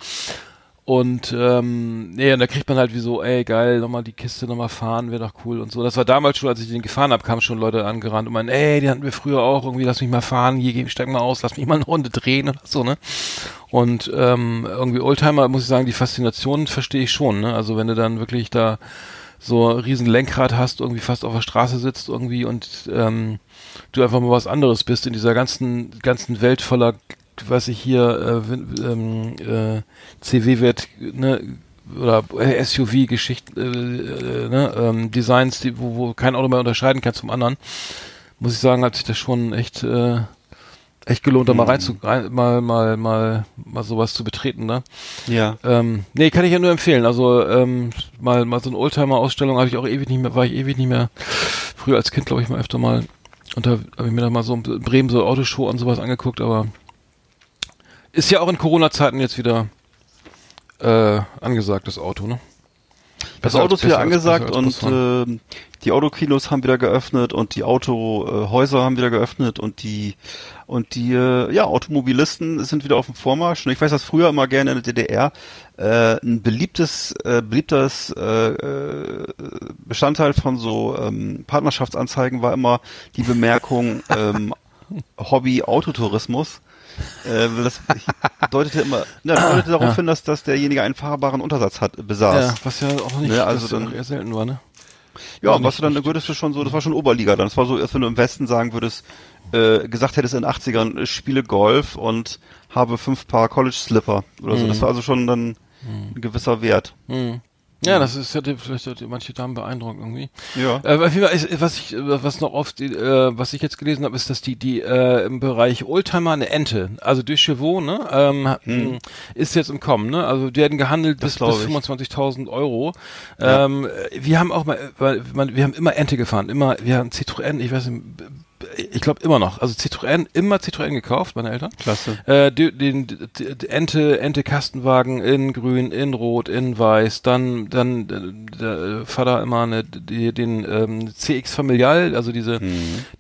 Und ähm, nee, und da kriegt man halt wie so, ey, geil, nochmal die Kiste nochmal fahren, wäre doch cool und so. Das war damals schon, als ich den gefahren habe, kamen schon Leute angerannt und meinen, ey, die hatten wir früher auch, irgendwie, lass mich mal fahren, hier, steig mal aus, lass mich mal eine Runde drehen oder so, ne? Und ähm, irgendwie Oldtimer, muss ich sagen, die Faszination verstehe ich schon, ne? Also wenn du dann wirklich da so ein riesen Lenkrad hast, irgendwie fast auf der Straße sitzt irgendwie und ähm, du einfach mal was anderes bist in dieser ganzen, ganzen Welt voller weiß ich hier, äh, ähm, äh, CW-Wert, ne, oder SUV-Geschichten, äh, äh, ne, ähm, Designs, die, wo, wo kein Auto mehr unterscheiden kann zum anderen, muss ich sagen, hat sich das schon echt, äh, echt gelohnt, da mal rein zu, rein, mal, mal, mal, mal sowas zu betreten, ne? Ja. Ähm, nee, kann ich ja nur empfehlen. Also ähm, mal mal so eine Oldtimer-Ausstellung habe ich auch ewig nicht mehr, war ich ewig nicht mehr. Früher als Kind glaube ich mal öfter mal. Und da habe ich mir dann mal so in Bremen so Autoshow und sowas angeguckt, aber ist ja auch in Corona-Zeiten jetzt wieder äh, angesagt, das Auto, ne? Das Besser Auto als- ist wieder als- angesagt als und äh, die Autokinos haben wieder geöffnet und die Autohäuser haben wieder geöffnet und die und die äh, ja Automobilisten sind wieder auf dem Vormarsch. Und ich weiß, dass früher immer gerne in der DDR äh, ein beliebtes äh, beliebtes äh, äh, Bestandteil von so ähm, Partnerschaftsanzeigen war immer die Bemerkung ähm, Hobby Autotourismus. Äh, das deutete immer, ne, deutete darauf Ja. hin, dass, dass derjenige einen fahrbaren Untersatz hat, besaß. ja, was ja auch nicht Ne, also dann- eher selten war, ne? Ja, und was du dann, würdest du schon so, das war schon Oberliga dann. Das war so, als wenn du im Westen sagen würdest, äh, gesagt hättest in den 80ern, ich spiele Golf und habe fünf Paar College Slipper oder so. Das war also schon dann ein gewisser Wert. Hm. Ja, das ist hätte vielleicht hätte manche Damen beeindruckt irgendwie. Ja. Äh, auf jeden Fall ist- was ich was noch oft äh, was ich jetzt gelesen habe, ist, dass die die äh, im Bereich Oldtimer eine Ente, also durch Chevaux, ne, ähm, ist jetzt im Kommen, ne? Also die werden gehandelt Hm. Das bis, bis ich. 25.000 Euro. Ähm, wir haben auch mal, weil man, wir haben immer Ente gefahren, immer, wir haben Citroën, ich weiß nicht, ich glaube immer noch, also Citroën, immer Citroën gekauft, meine Eltern. Klasse. Äh, den die, die Ente, Ente Kastenwagen in grün, in rot, in weiß, dann dann äh, der Vater immer eine, die, den ähm, CX Familial, also diese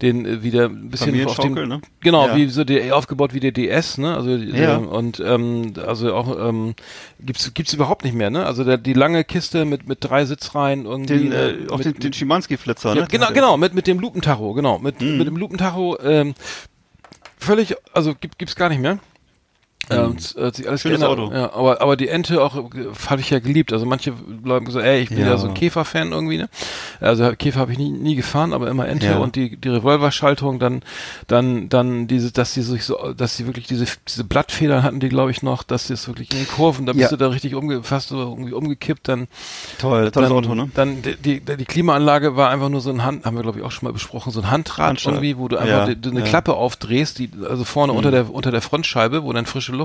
den äh, wieder ein bisschen auf dem ne? genau, Ja. wie so der aufgebaut wie der DS, ne? Also Ja. und ähm, also auch ähm, gibt's gibt's überhaupt nicht mehr, ne? Also der, die lange Kiste mit mit drei Sitzreihen irgendwie Den, äh, äh, auch mit, den, den Schimanski-Flitzer, ja, ne? genau, Den- genau, mit, mit dem Lupentacho, genau, mit, Mhm. mit dem Lupentacho, ähm, völlig, also gibt, gibt's gar nicht mehr. Ähm, es hat sich alles Mhm. Schönes geändert. Auto. Ja, aber, aber die Ente auch, äh, habe ich ja geliebt. Also manche Leute gesagt, ey, ich bin ja, Ja. so ein Käfer-Fan irgendwie, ne? Also Käfer habe ich nie, nie gefahren, aber immer Ente Ja. und die, die Revolverschaltung, dann, dann, dann diese, dass die sich so, dass sie wirklich diese, diese Blattfedern hatten die, glaube ich, noch, dass sie es wirklich in den Kurven, da bist Ja. du da richtig umge, fast so irgendwie umgekippt, dann, Toll, tolles dann, Auto, ne? Dann die, die, die Klimaanlage war einfach nur so ein Hand, haben wir glaube ich auch schon mal besprochen, so ein Handrad Handschalter. irgendwie, wo du einfach Ja, die, die, eine ja. Mhm. Klappe aufdrehst, die also vorne unter der unter der Frontscheibe, wo dann frische Luft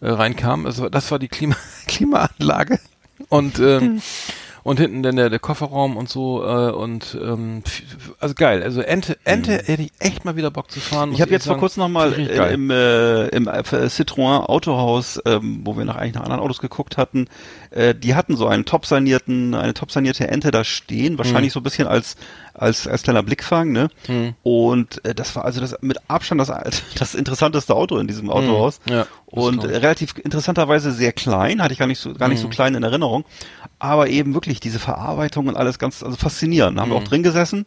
äh, reinkam. Also das war die Klima Klimaanlage und ähm, und hinten dann der, der Kofferraum und so äh, und ähm, also geil. Also Ente Ente hätte ich echt mal wieder Bock zu fahren. Mhm. Ich habe jetzt vor sagen. kurzem noch mal Richtig äh, im, äh, im äh, Citroën Autohaus, ähm, wo wir nach eigentlich nach anderen Autos geguckt hatten, äh, die hatten so einen top sanierten, eine top sanierte Ente da stehen, Hm. wahrscheinlich so ein bisschen als als als kleiner Blickfang, ne? Hm. Und äh, das war also das mit Abstand das das interessanteste Auto in diesem Autohaus. Hm. Ja, Und äh, relativ interessanterweise sehr klein, hatte ich gar nicht so gar nicht so klein in Erinnerung, aber eben wirklich diese Verarbeitung und alles ganz also faszinierend. Da haben wir auch drin gesessen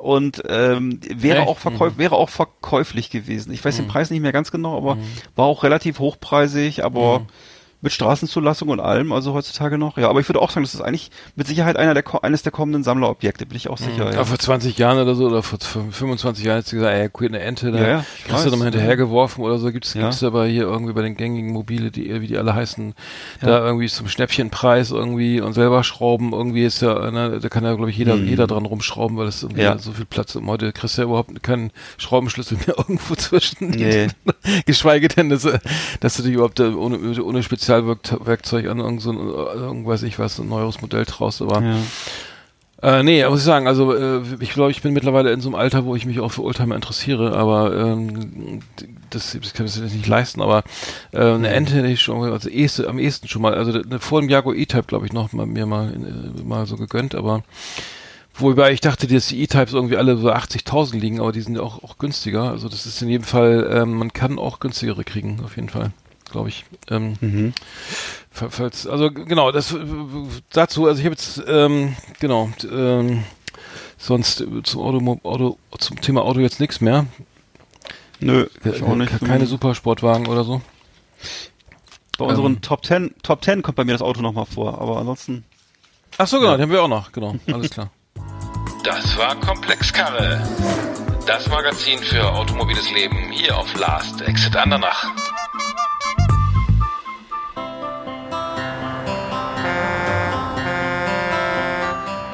und ähm, wäre Echt? auch verkäuf wäre auch verkäuflich gewesen. Ich weiß den Preis nicht mehr ganz genau, aber war auch relativ hochpreisig, aber mit Straßenzulassung und allem, also heutzutage noch. Ja, aber ich würde auch sagen, das ist eigentlich mit Sicherheit einer der eines der kommenden Sammlerobjekte, bin ich auch sicher. Ja, Ja. vor 20 Jahren oder so, oder vor 25 Jahren hättest du gesagt, ey, cool, eine Ente, da Ja, ja, hast du nochmal hinterhergeworfen oder so, gibt's, Ja. gibt's aber hier irgendwie bei den gängigen Mobile, die, wie die alle heißen, da irgendwie zum Schnäppchenpreis irgendwie und selber schrauben, irgendwie ist ja, ne, da kann ja, glaube ich, jeder, jeder dran rumschrauben, weil das irgendwie Mhm. Ja. so viel Platz im Heute kriegst du ja überhaupt keinen Schraubenschlüssel mehr irgendwo zwischen. Nee. Geschweige denn, dass, dass du dich überhaupt äh, ohne, ohne Spezialwerkzeug an irgend so ein, irgend weiß ich was, ein neueres Modell traust, aber Ja. äh, nee, muss ich sagen, also äh, ich glaube, ich bin mittlerweile in so einem Alter, wo ich mich auch für Oldtimer interessiere, aber ähm, das, das kann ich jetzt nicht leisten, aber äh, eine Ente hätte ich schon, also eheste, am ehesten schon mal, also ne, vor dem Jaguar E-Type, glaube ich, noch mal, mir mal, äh, mal so gegönnt, aber wobei ich dachte, dass die E-Types irgendwie alle so 80.000 liegen, aber die sind ja auch, auch günstiger, also das ist in jedem Fall, ähm, man kann auch günstigere kriegen, auf jeden Fall, glaube ich. Ähm, Mhm. Fa- Falls, also genau, das äh, dazu, also ich habe jetzt, ähm, genau, ähm, sonst äh, zum Auto, Auto, zum Thema Auto jetzt nichts mehr. Nö, ich auch Äh, nicht. ke- Keine Supersportwagen oder so. Bei unseren Ähm. Top Ten, Top Ten kommt bei mir das Auto nochmal vor, aber ansonsten. Ach so, genau, die haben wir auch noch, genau, alles klar. Das war Komplexkarre. Das Magazin für automobiles Leben hier auf Last Exit Andernach.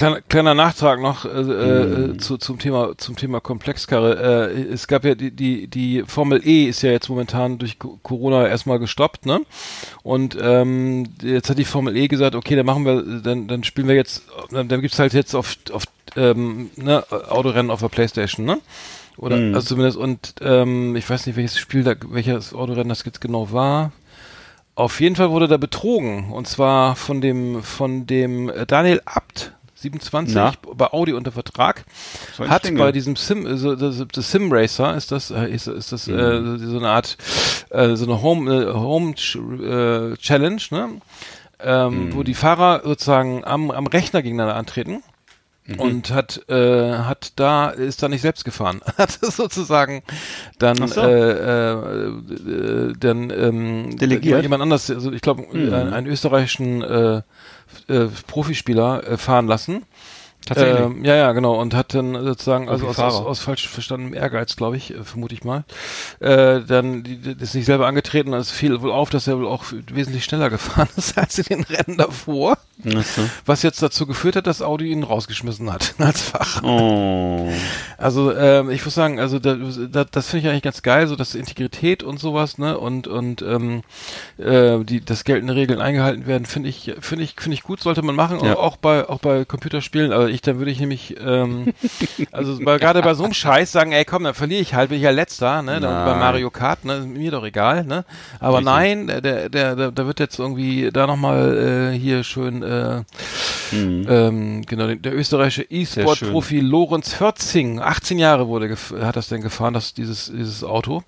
Kleiner, kleiner Nachtrag noch äh, äh, zu, zum Thema zum Thema Komplexkarre. Äh, es gab ja die die die Formel E ist ja jetzt momentan durch Co- Corona erstmal gestoppt, ne? Und ähm, jetzt hat die Formel E gesagt, okay, dann machen wir, dann dann spielen wir jetzt, dann, dann gibt's halt jetzt auf auf ähm, ne, Autorennen auf der PlayStation, ne? Oder also zumindest und ähm, ich weiß nicht welches Spiel da welches Autorennen das jetzt genau war. Auf jeden Fall wurde da betrogen und zwar von dem von dem äh, Daniel Abt 27 Na? bei Audi unter Vertrag. So hat bei diesem Sim also das, das Sim Racer ist das äh, ist, ist das äh, so eine Art äh, so eine Home äh, Home äh, Challenge ne? Ähm, wo die Fahrer sozusagen am, am Rechner gegeneinander antreten und hat äh, hat da ist da nicht selbst gefahren. Hat sozusagen dann so. äh, äh, äh, dann ähm, Delegiert? jemand anders also ich glaube einen, einen österreichischen äh, äh, Profispieler äh, fahren lassen Tatsächlich. ähm, ja, ja, genau. Und hat dann sozusagen, also aus, aus, aus falsch verstandenem Ehrgeiz, glaube ich, äh, vermute ich mal, äh, dann die, die ist nicht selber angetreten. und Es fiel wohl auf, dass er wohl auch wesentlich schneller gefahren ist als in den Rennen davor. So. Was jetzt dazu geführt hat, dass Audi ihn rausgeschmissen hat als Fahrer. Oh. Also ähm, ich muss sagen, also da, da, das finde ich eigentlich ganz geil, so dass Integrität und sowas, ne und und ähm, äh, die das geltende Regeln eingehalten werden, finde ich finde ich finde ich gut, sollte man machen, Ja. auch bei auch bei Computerspielen. Also ich dann würde ich nämlich ähm, also gerade bei so einem Scheiß sagen, ey komm, dann verliere ich halt, bin ich ja letzter, ne? Dann bei. Mario Kart, ne, mir doch egal, ne? Aber Richtig. nein, der der der da wird jetzt irgendwie da noch mal äh, hier schön äh, Hm. ähm, genau, der, österreichische E-Sport-Profi Lorenz Hörzing, 18 Jahre wurde hat das denn gefahren, das, dieses, dieses Auto.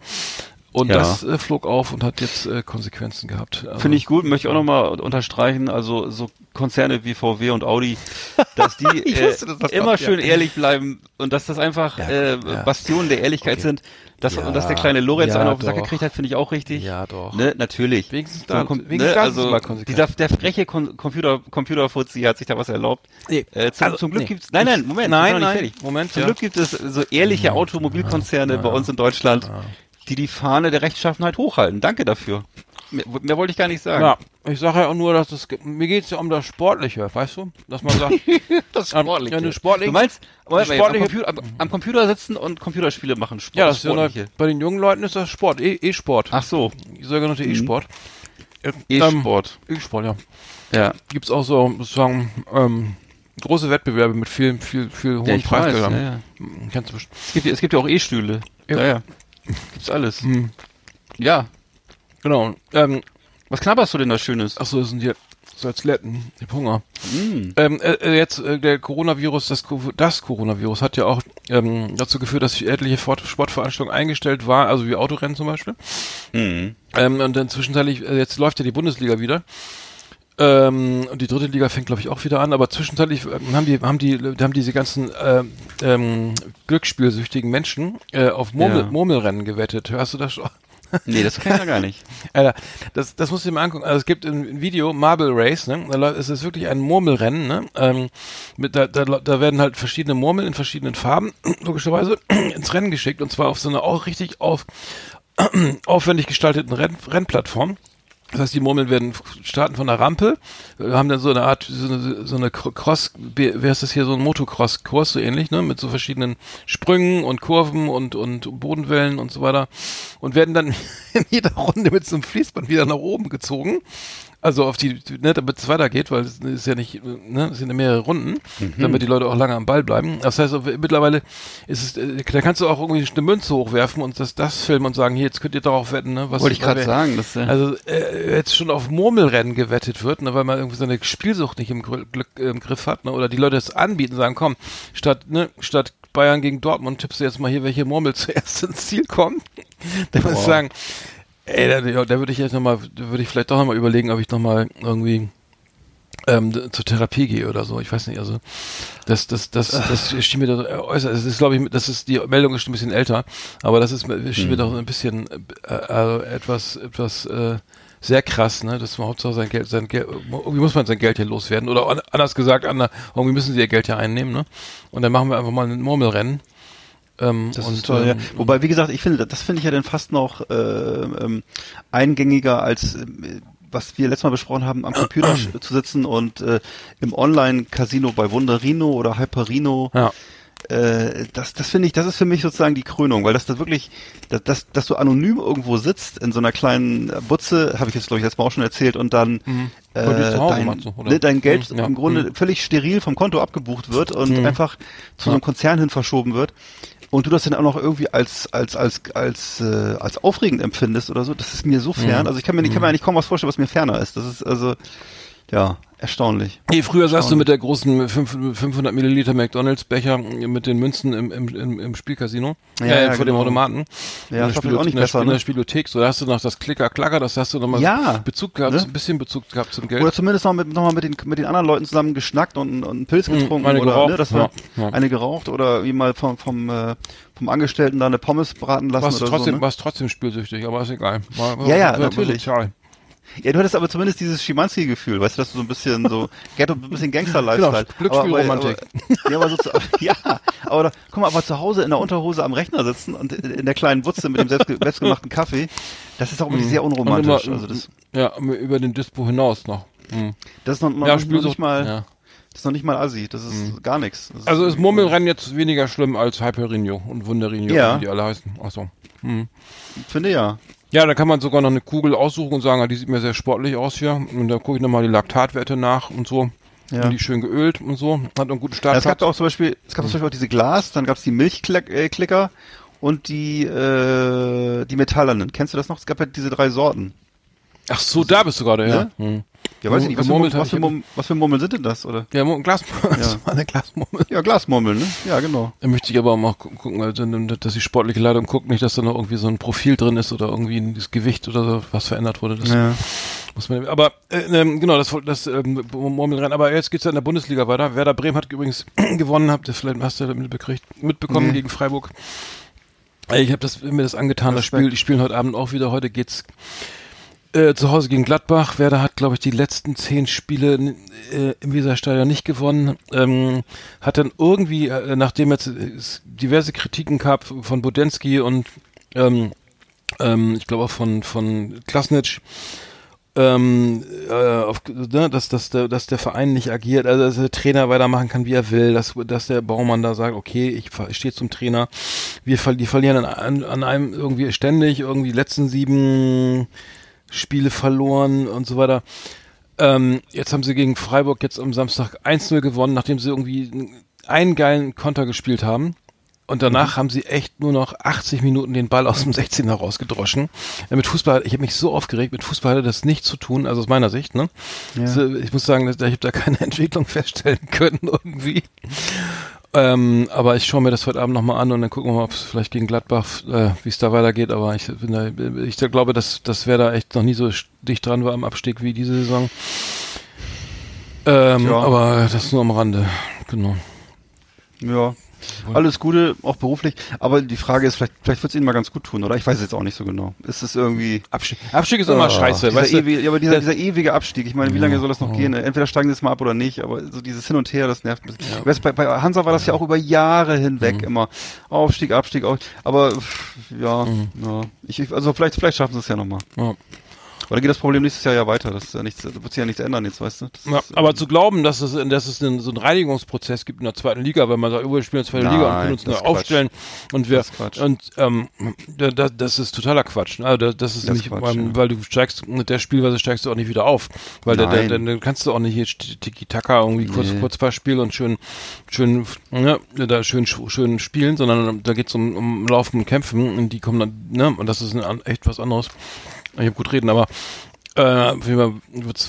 Und Ja. das äh, flog auf und hat jetzt äh, Konsequenzen gehabt. Also, Finde ich gut, möchte ich auch nochmal unterstreichen, also so Konzerne wie VW und Audi, dass die äh, wusste, dass das immer kommt, ja. schön ehrlich bleiben und dass das einfach Ja, äh, ja. Bastionen der Ehrlichkeit Okay. sind. Dass, Ja, und dass der kleine Lorenz ja, einen auf den Sack gekriegt hat, finde ich auch richtig. Ja, doch. Ne, natürlich. Wenigstens So da- kom- wenigstens ne, das also dieser der freche Kon Computer Computerfuzzi hat sich da was erlaubt. Nee, Äh, zum, also, zum Glück nee. gibt's Nein, nein, Moment, Nein, nein. Moment, Zum ja. Glück gibt es so ehrliche Automobilkonzerne bei uns in Deutschland, die die Fahne der Rechtschaffenheit hochhalten. Danke dafür. Mehr, mehr wollte ich gar nicht sagen. Ja, ich sage ja auch nur, dass es, mir geht's ja um das Sportliche, weißt du? Dass man sagt, Das ähm, ja, eine sportliche, Du meinst, Moment, mal, am, sportliche- Computer, am, am Computer sitzen und Computerspiele machen. Sport, ja, das ist ja Sportliche. noch, bei den jungen Leuten ist das Sport, E- E-Sport. Ach so, sogenannte E-Sport. Äh, E-Sport. Ähm, E-Sport, ja. ja. Gibt's auch so, sozusagen, ähm, große Wettbewerbe mit viel, viel, viel hohen ja ich Preisgeldern. ja, ja. Kennst du bestimmt. Es, gibt, ja- es gibt ja auch E-Stühle. Ja. Ja. ja, Gibt's alles. Hm. Ja. Genau. Ähm, Was knabberst du denn da Schönes? achso, das sind hier so Athleten. Ich hab Hunger. Mm. Ähm, äh, äh, jetzt äh, der Coronavirus, das, das Coronavirus hat ja auch ähm, dazu geführt, dass etliche Sportveranstaltungen eingestellt waren, also wie Autorennen zum Beispiel. Mhm. Ähm, und dann zwischenzeitlich, äh, jetzt läuft ja die Bundesliga wieder. Ähm, und die dritte Liga fängt, glaube ich, auch wieder an, aber zwischenzeitlich ähm, haben die, haben die, haben diese ganzen äh, ähm, glücksspielsüchtigen Menschen äh, auf Murmel, Ja. Murmelrennen gewettet. Hörst du das schon? Nee, das kann ich ja gar nicht. Alter, das, das musst du dir mal angucken. Also es gibt ein Video, Marble Race, ne? Da läuft- Es ist wirklich ein Murmelrennen, ne? Ähm, mit, da, da, da werden halt verschiedene Murmeln in verschiedenen Farben, logischerweise, ins Rennen geschickt. Und zwar auf so einer auch richtig auf, aufwendig gestalteten Renn, Rennplattform. Das heißt, die Murmeln werden starten von der Rampe, haben dann so eine Art, so eine, so eine Cross, wie heißt das hier, so ein Motocross-Kurs, so ähnlich, ne, mit so verschiedenen Sprüngen und Kurven und, und Bodenwellen und so weiter und werden dann in jeder Runde mit so einem Fließband wieder nach oben gezogen. Also auf die, ne, damit es weitergeht, weil es ist ja nicht, ne, es sind ja mehrere Runden, damit die Leute auch lange am Ball bleiben. Das heißt, mittlerweile ist es, äh, da kannst du auch irgendwie eine Münze hochwerfen und das, das filmen und sagen, hier, jetzt könnt ihr darauf wetten, ne, was Wollte ich gerade sagen. Das, äh, also äh, jetzt schon auf Murmelrennen gewettet wird, ne, weil man irgendwie seine Spielsucht nicht im, Gr Glück, äh, im Griff hat, ne, oder die Leute es anbieten, sagen, komm, statt, ne, statt Bayern gegen Dortmund tippst du jetzt mal hier, welche Murmel zuerst ins Ziel kommt. da muss ich sagen, ey, da, da würde ich jetzt nochmal, da würde ich vielleicht doch nochmal überlegen, ob ich nochmal irgendwie ähm, zur Therapie gehe oder so. Ich weiß nicht, also das, das, das, das schien mir da äußerst. Es ist, glaube ich, das ist die Meldung ist schon ein bisschen älter, aber das ist mir- schien mir doch ein bisschen äh, äh, etwas, etwas äh, sehr krass, ne, dass man Hauptsache sein Geld, sein Geld, irgendwie muss man sein Geld hier loswerden oder an, anders gesagt, an, irgendwie müssen sie ihr Geld ja einnehmen, ne? Und dann machen wir einfach mal ein Murmelrennen. Ähm, Das und, ist toll, ja. ähm, Wobei, wie gesagt, ich finde, das finde ich ja dann fast noch äh, ähm, eingängiger als ähm, was wir letztes Mal besprochen haben, am Computer zu sitzen und äh, im Online-Casino bei Wunderino oder Hyperino Ja. äh, das, das finde ich, das ist für mich sozusagen die Krönung, weil das da wirklich, dass, dass, dass du anonym irgendwo sitzt in so einer kleinen Butze, habe ich jetzt glaube ich letztes Mal auch schon erzählt, und dann äh, zu Hause dein, oder? ne, dein Geld Mhm, ja. im Grunde Mhm. völlig steril vom Konto abgebucht wird und Mhm. einfach zu so einem Konzern hin verschoben wird. Und du das dann auch noch irgendwie als als als als äh, als aufregend empfindest oder so, das ist mir so fern. Mhm. Also ich kann mir, ich kann mir eigentlich kaum was vorstellen, was mir ferner ist. Das ist also ja erstaunlich. Nee, früher saß du mit der großen fünf- 500 Milliliter McDonalds Becher mit den Münzen im, im, im, im Spielcasino, Ja, äh, ja, vor dem genau. Automaten. Ja, der, das war Spielo- auch nicht in der, besser, in der ne? Spielothek. So, da hast du noch das Klicker-Klacker, das hast du nochmal Ja, Bezug gehabt, ne? ein bisschen Bezug gehabt zum Geld. Oder zumindest noch mit noch mal mit den mit den anderen Leuten zusammen geschnackt und, und einen Pilz Mhm, getrunken eine oder geraucht, ne, das war ja, ja. eine geraucht oder wie mal vom vom äh, vom Angestellten da eine Pommes braten lassen warst oder trotzdem, so. Ne? warst trotzdem spielsüchtig, aber ist egal. War, Ja, ja, war- war natürlich. sozial. Ja, du hattest aber zumindest dieses Schimanski-Gefühl, weißt du, dass du so ein bisschen so Ghetto, ein bisschen Gangster-Lifestyle. Genau, Glücksspielromantik. Ja, aber so zu, ja, aber da, guck mal, aber zu Hause in der Unterhose am Rechner sitzen und in der kleinen Butze mit dem selbst, selbstgemachten Kaffee, das ist auch irgendwie sehr unromantisch. Immer, Also das, ja, über den Dispo hinaus noch. Mhm. das ist noch, noch, Ja, noch Spielsucht. nicht mal, Ja. das ist noch nicht mal Assi, das ist gar nichts. Das Also ist irgendwie- Murmelrennen jetzt weniger schlimm als Hyperinho und Wunderinho, Ja. wie die alle heißen. Achso. Finde ja. Ja, da kann man sogar noch eine Kugel aussuchen und sagen, ah, die sieht mir sehr sportlich aus hier. Und da gucke ich nochmal die Laktatwerte nach und so. Ja. Und die schön geölt und so. Hat einen guten Ja, Start. es gab auch zum Beispiel, es gab zum Beispiel auch diese Glas, dann gab es die Milchklicker und die, äh, die metallernen. Kennst du das noch? Es gab ja diese drei Sorten. Ach so, da bist du gerade, ja. Ne? Hm. Ja, weiß ich nicht, was für, Murmel, was, für Murmel, was für Murmeln sind denn das, oder? Ja, Mo- Glas, das war eine Glasmurmel. Ja, Glasmurmeln, ne? Ja, genau. Da möchte ich aber auch mal gu- gucken, also, dass die sportliche Leitung guckt, nicht, dass da noch irgendwie so ein Profil drin ist oder irgendwie das Gewicht oder so, was verändert wurde. Das Ja. muss man, aber äh, ähm, genau, das, das ähm, Murmelrennen. Aber jetzt geht's ja in der Bundesliga weiter. Werder Bremen hat übrigens gewonnen, habt ihr vielleicht hast du das mitbekriegt, mitbekommen Nee. gegen Freiburg. Äh, Ich habe das mir das angetan, das Respekt. Spiel. Die spielen heute Abend auch wieder. Heute geht's äh, zu Hause gegen Gladbach. Werder hat, glaube ich, die letzten zehn Spiele äh, im Weserstadion nicht gewonnen. Ähm, hat dann irgendwie, äh, nachdem jetzt äh, diverse Kritiken gab von Budensky und ähm, ähm, ich glaube auch von von Klasnitsch, ähm, äh, auf, ne, dass, dass, der, dass der Verein nicht agiert, also dass der Trainer weitermachen kann, wie er will, dass, dass der Baumann da sagt, okay, ich, ich stehe zum Trainer, wir die verlieren an, an, einem irgendwie ständig, irgendwie letzten sieben Spiele verloren und so weiter. Ähm, jetzt haben sie gegen Freiburg jetzt am Samstag 1-0 gewonnen, nachdem sie irgendwie einen geilen Konter gespielt haben. Und danach haben sie echt nur noch 80 Minuten den Ball aus dem 16er rausgedroschen. Ja, mit Fußball, ich habe mich so aufgeregt, mit Fußball hatte das nichts zu tun, also aus meiner Sicht. Ne? Ja. Also, ich muss sagen, ich habe da keine Entwicklung feststellen können irgendwie. Ähm, aber ich schaue mir das heute Abend nochmal an und dann gucken wir mal, ob es vielleicht gegen Gladbach, äh, wie es da weitergeht. Aber ich, da, ich glaube, dass, dass wer da echt noch nie so dicht dran war am Abstieg wie diese Saison. Ähm, Ja. Aber das nur am Rande. Genau. Ja. Alles Gute, auch beruflich. Aber die Frage ist, vielleicht, vielleicht wird es ihnen mal ganz gut tun, oder? Ich weiß es jetzt auch nicht so genau. Ist es irgendwie. Abstieg, Abstieg ist immer Ah, scheiße. Weißt du? ewige, ja, aber dieser, dieser ewige Abstieg, ich meine, wie lange soll das noch gehen? Entweder steigen sie jetzt mal ab oder nicht, aber so dieses Hin und Her, das nervt ein bisschen. Weißt, bei, bei Hansa war das ja auch über Jahre hinweg Mhm. immer. Aufstieg, Abstieg, auf, aber pff, ja, Mhm. ja. Ich, ich, also vielleicht, vielleicht schaffen sie es ja nochmal. Ja. Oder geht das Problem nächstes Jahr ja weiter? Das ist ja nichts, da wird sich ja nichts ändern jetzt, weißt du? Das Ja, ist, aber zu glauben, dass es, dass es einen, so einen Reinigungsprozess gibt in der zweiten Liga, weil man sagt, oh, wir spielen in der zweiten Nein, Liga und können uns das neu aufstellen und wir Das und ähm, da, da, das ist totaler Quatsch. Also das, das ist Das nicht, Quatsch, ähm, ja. weil du steigst mit der Spielweise steigst du auch nicht wieder auf, weil da, da, dann dann kannst du auch nicht hier Tiki Taka irgendwie kurz Nee. Kurzpassspiel und schön schön ne, da schön schön spielen, sondern da geht's um, um Laufen und Kämpfen und die kommen dann ne und das ist ein, echt was anderes. Ich habe gut reden, aber äh, auf jeden Fall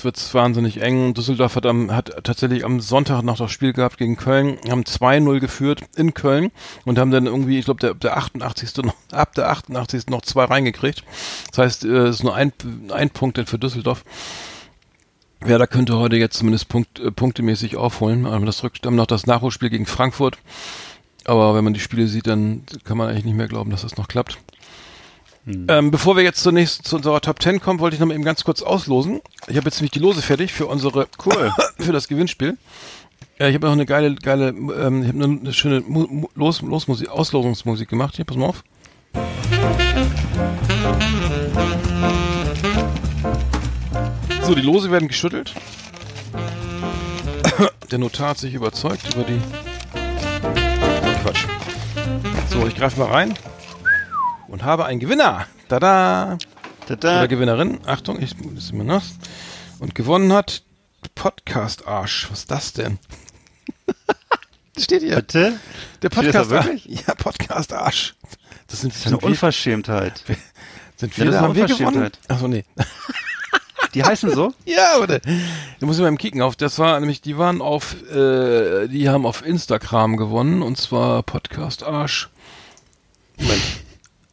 wird's, wahnsinnig eng. Düsseldorf hat, am, hat tatsächlich am Sonntag noch das Spiel gehabt gegen Köln, haben 2-0 geführt in Köln und haben dann irgendwie, ich glaube, der, der 88. noch, ab der 88. noch zwei reingekriegt. Das heißt, äh, es ist nur ein, ein Punkt denn für Düsseldorf. Werder könnte heute jetzt zumindest Punkt, äh, punktemäßig aufholen. Aber das rückt dann noch das Nachholspiel gegen Frankfurt. Aber wenn man die Spiele sieht, dann kann man eigentlich nicht mehr glauben, dass das noch klappt. Ähm, bevor wir jetzt zunächst zu unserer Top 10 kommen, wollte ich noch mal eben ganz kurz auslosen. Ich habe jetzt nämlich die Lose fertig für unsere Cool. für das Gewinnspiel. Ja, ich habe noch eine geile, geile, ähm, ich habe eine, eine schöne Mu Mu Los Losmusik, Auslosungsmusik gemacht. Hier, pass mal auf. So, die Lose werden geschüttelt. Der Notar hat sich überzeugt über die. Quatsch. So, ich greife mal rein und habe einen Gewinner. Tada! Tada. Oder Gewinnerin. Achtung, ich ist mir nass. Und gewonnen hat Podcast Arsch. Was ist das denn? Steht hier. Bitte? Der das Podcast wirklich? Ja, Podcast Arsch. Das sind, Das ist eine sind wir, Unverschämtheit. sind Ja, wir das ist da eine haben wir gewonnen? Unverschämtheit. Achso, nee. Die heißen so? Ja, warte. Da muss ich mal im kicken auf. Das war nämlich, die waren auf, äh, die haben auf Instagram gewonnen und zwar Podcast Arsch. Moment.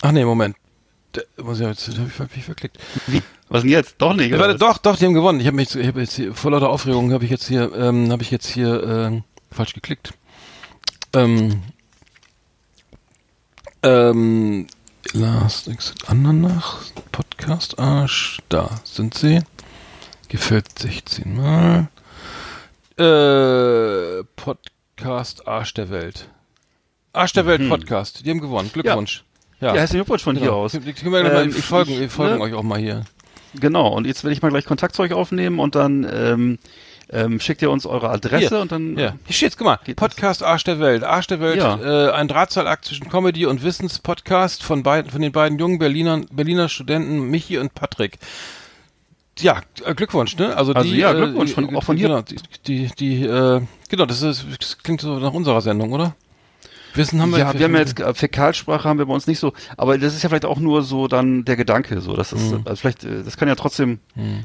Ach nee, Moment. Der, muss ich jetzt, hab ich, hab ich verklickt. Wie? Was denn jetzt? Doch nicht. Warte, doch, doch, die haben gewonnen. Ich habe mich, ich hab jetzt hier, vor lauter Aufregung habe ich jetzt hier, ähm, habe ich jetzt hier ähm, falsch geklickt. Ähm, ähm, Last Exit Andernach, Podcast Arsch, da sind sie. Gefällt 16 Mal. Äh, Podcast Arsch der Welt. Arsch der Welt Podcast. Die haben gewonnen. Glückwunsch. Ja, herzlichen Glückwunsch von hier genau. aus. Die, die können wir Ähm, ich- folgen, wir folgen ne? euch auch mal hier. Genau, und jetzt werde ich mal gleich Kontakt zu euch aufnehmen und dann ähm, ähm, schickt ihr uns eure Adresse Hier. und dann Ja, hier steht's, guck mal. Geht das? Podcast Arsch der Welt. Arsch der Welt, Ja. äh, ein Drahtseilakt zwischen Comedy und Wissenspodcast von beiden, von den beiden jungen Berliner, Berliner Studenten Michi und Patrick. Ja, äh, Glückwunsch, ne? Also, Also die, ja, äh, Glückwunsch von- die- auch von hier. Genau, die, die, die äh, genau, das ist, das klingt so nach unserer Sendung, oder? Wissen haben wir. ja, wir haben ja jetzt Fäkalsprache haben wir bei uns nicht so, aber das ist ja vielleicht auch nur so dann der Gedanke, so das ist also vielleicht äh, das kann ja trotzdem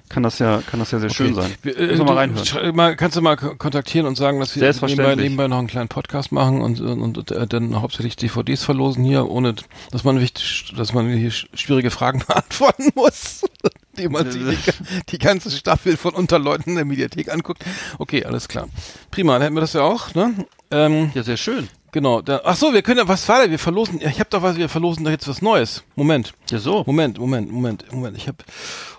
kann das ja kann das ja sehr schön sein. Wir, äh, wir mal du, reinhören. mal, kannst du mal ko- kontaktieren und sagen, dass wir nebenbei, nebenbei noch einen kleinen Podcast machen und, und, und äh, dann hauptsächlich DVDs verlosen hier, ohne dass man wichtig, dass man hier sch- schwierige Fragen beantworten muss, die man sich die, die ganze Staffel von Unterleuten in der Mediathek anguckt. Okay, alles klar. Prima, dann hätten wir das ja auch, ne? Ähm, Ja, sehr schön. Genau. Da, ach so, wir können ja, was war denn? Wir verlosen, ich habe doch was, wir verlosen doch jetzt was Neues. Moment. Ja, so. Moment, Moment, Moment, Moment. Ich habe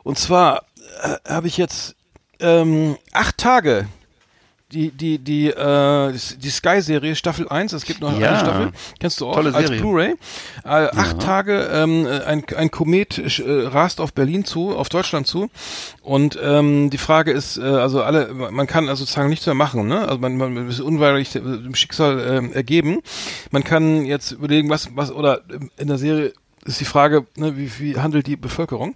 und zwar äh, habe ich jetzt ähm, acht Tage die die die äh, die Sky Serie Staffel 1, es gibt noch Ja. eine Staffel, kennst du auch Tolle als. Blu-ray. Äh, acht Tage ähm, ein ein Komet äh, rast auf Berlin zu, auf Deutschland zu und ähm, die Frage ist äh, also alle man kann also sozusagen nichts mehr machen, ne? Also man man ist unweigerlich dem Schicksal ähm, ergeben. Man kann jetzt überlegen, was was oder in der Serie ist die Frage, ne, wie, wie handelt die Bevölkerung?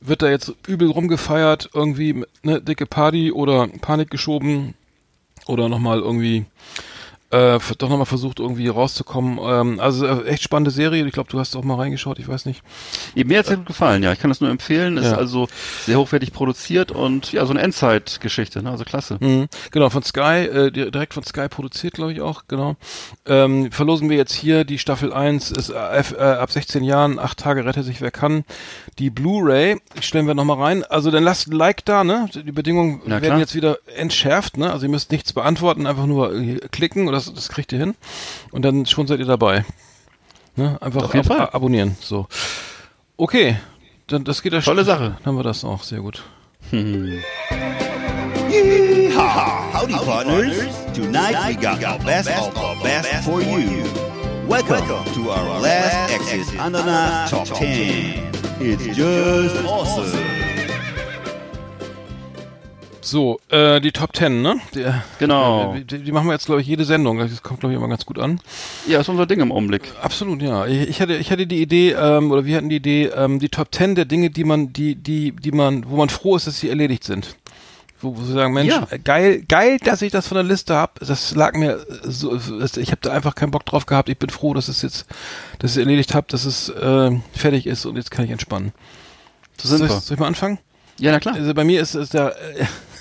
Wird da jetzt übel rumgefeiert, irgendwie ne, dicke Party oder Panik geschoben oder nochmal irgendwie äh, doch nochmal versucht irgendwie rauszukommen. Ähm, also äh, echt spannende Serie. Ich glaube, du hast auch mal reingeschaut, ich weiß nicht. Mir hat's sehr gut gefallen, ja. Ich kann das nur empfehlen. Ist Ja. also sehr hochwertig produziert und ja, so eine Endzeitgeschichte, ne? Also klasse. Mhm. Genau, von Sky, äh, di- direkt von Sky produziert, glaube ich auch, genau. Ähm, verlosen wir jetzt hier die Staffel 1, ist äh, F- äh, ab 16 Jahren, acht Tage rette sich wer kann. Die Blu-ray stellen wir nochmal rein. Also dann lasst ein Like da, ne? Die Bedingungen werden jetzt wieder entschärft, ne? Also ihr müsst nichts beantworten, einfach nur äh, klicken und das, das kriegt ihr hin. Und dann schon seid ihr dabei. Ne? Einfach ab Fall. abonnieren. So. Okay. Dann, das geht ja Tolle schon. Sache. Dann haben wir das auch, sehr gut. Yeehaw! Howdy, partners. Tonight we got the best of the best for you. Welcome to our last Exit Ananas Top 10. It's just awesome. So, äh, die Top 10, ne? Der, Genau. äh, die, die machen wir jetzt, glaube ich, jede Sendung. Das kommt, glaube ich, immer ganz gut an. Ja, ist unser Ding im Augenblick. Absolut, ja. Ich, ich hatte, ich hatte die Idee, ähm, oder wir hatten die Idee, ähm, die Top 10 der Dinge, die man, die, die, die man, wo man froh ist, dass sie erledigt sind. Wo, wo sie sagen, Mensch, Ja. äh, geil, geil, dass ich das von der Liste hab. Das lag mir äh, so, ich habe da einfach keinen Bock drauf gehabt. Ich bin froh, dass es jetzt, dass ich es erledigt habe, dass es äh, fertig ist und jetzt kann ich entspannen. So soll, ich, soll ich mal anfangen? Ja, na klar. Also bei mir ist es der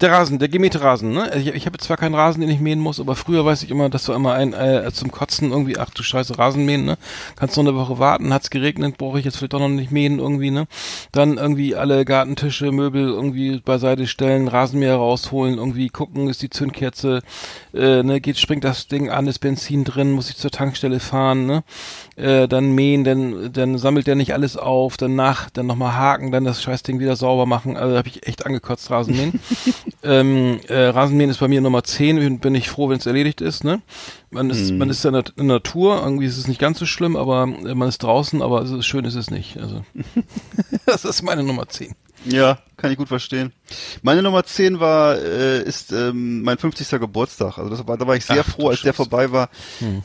der Rasen, der gemähte Rasen. Ne? Ich, ich habe zwar keinen Rasen, den ich mähen muss, aber früher weiß ich immer, das war immer ein äh, zum Kotzen irgendwie. Ach du Scheiße, Rasen mähen. Ne? Kannst noch eine Woche warten, hat's geregnet, brauche ich jetzt vielleicht doch noch nicht mähen irgendwie. Ne? Dann irgendwie alle Gartentische, Möbel irgendwie beiseite stellen, Rasenmäher rausholen, irgendwie gucken, ist die Zündkerze, äh, ne, geht springt das Ding an, ist Benzin drin, muss ich zur Tankstelle fahren. Ne? Äh, dann mähen, dann dann sammelt der nicht alles auf, dann nach, dann nochmal haken, dann das Scheißding wieder sauber machen. Also da habe ich echt angekotzt, Rasenmähen. Ähm, äh, Rasenmähen ist bei mir Nummer 10, bin, bin ich froh, wenn es erledigt ist, ne? Man ist, man ist in der, Natur, irgendwie ist es nicht ganz so schlimm, aber äh, man ist draußen, aber es ist, schön ist es nicht. Also das ist meine Nummer 10. Ja, kann ich gut verstehen. Meine Nummer 10 war, äh, ist ähm, mein 50. Geburtstag. Also das war, da war ich sehr Ach, froh, als der vorbei war.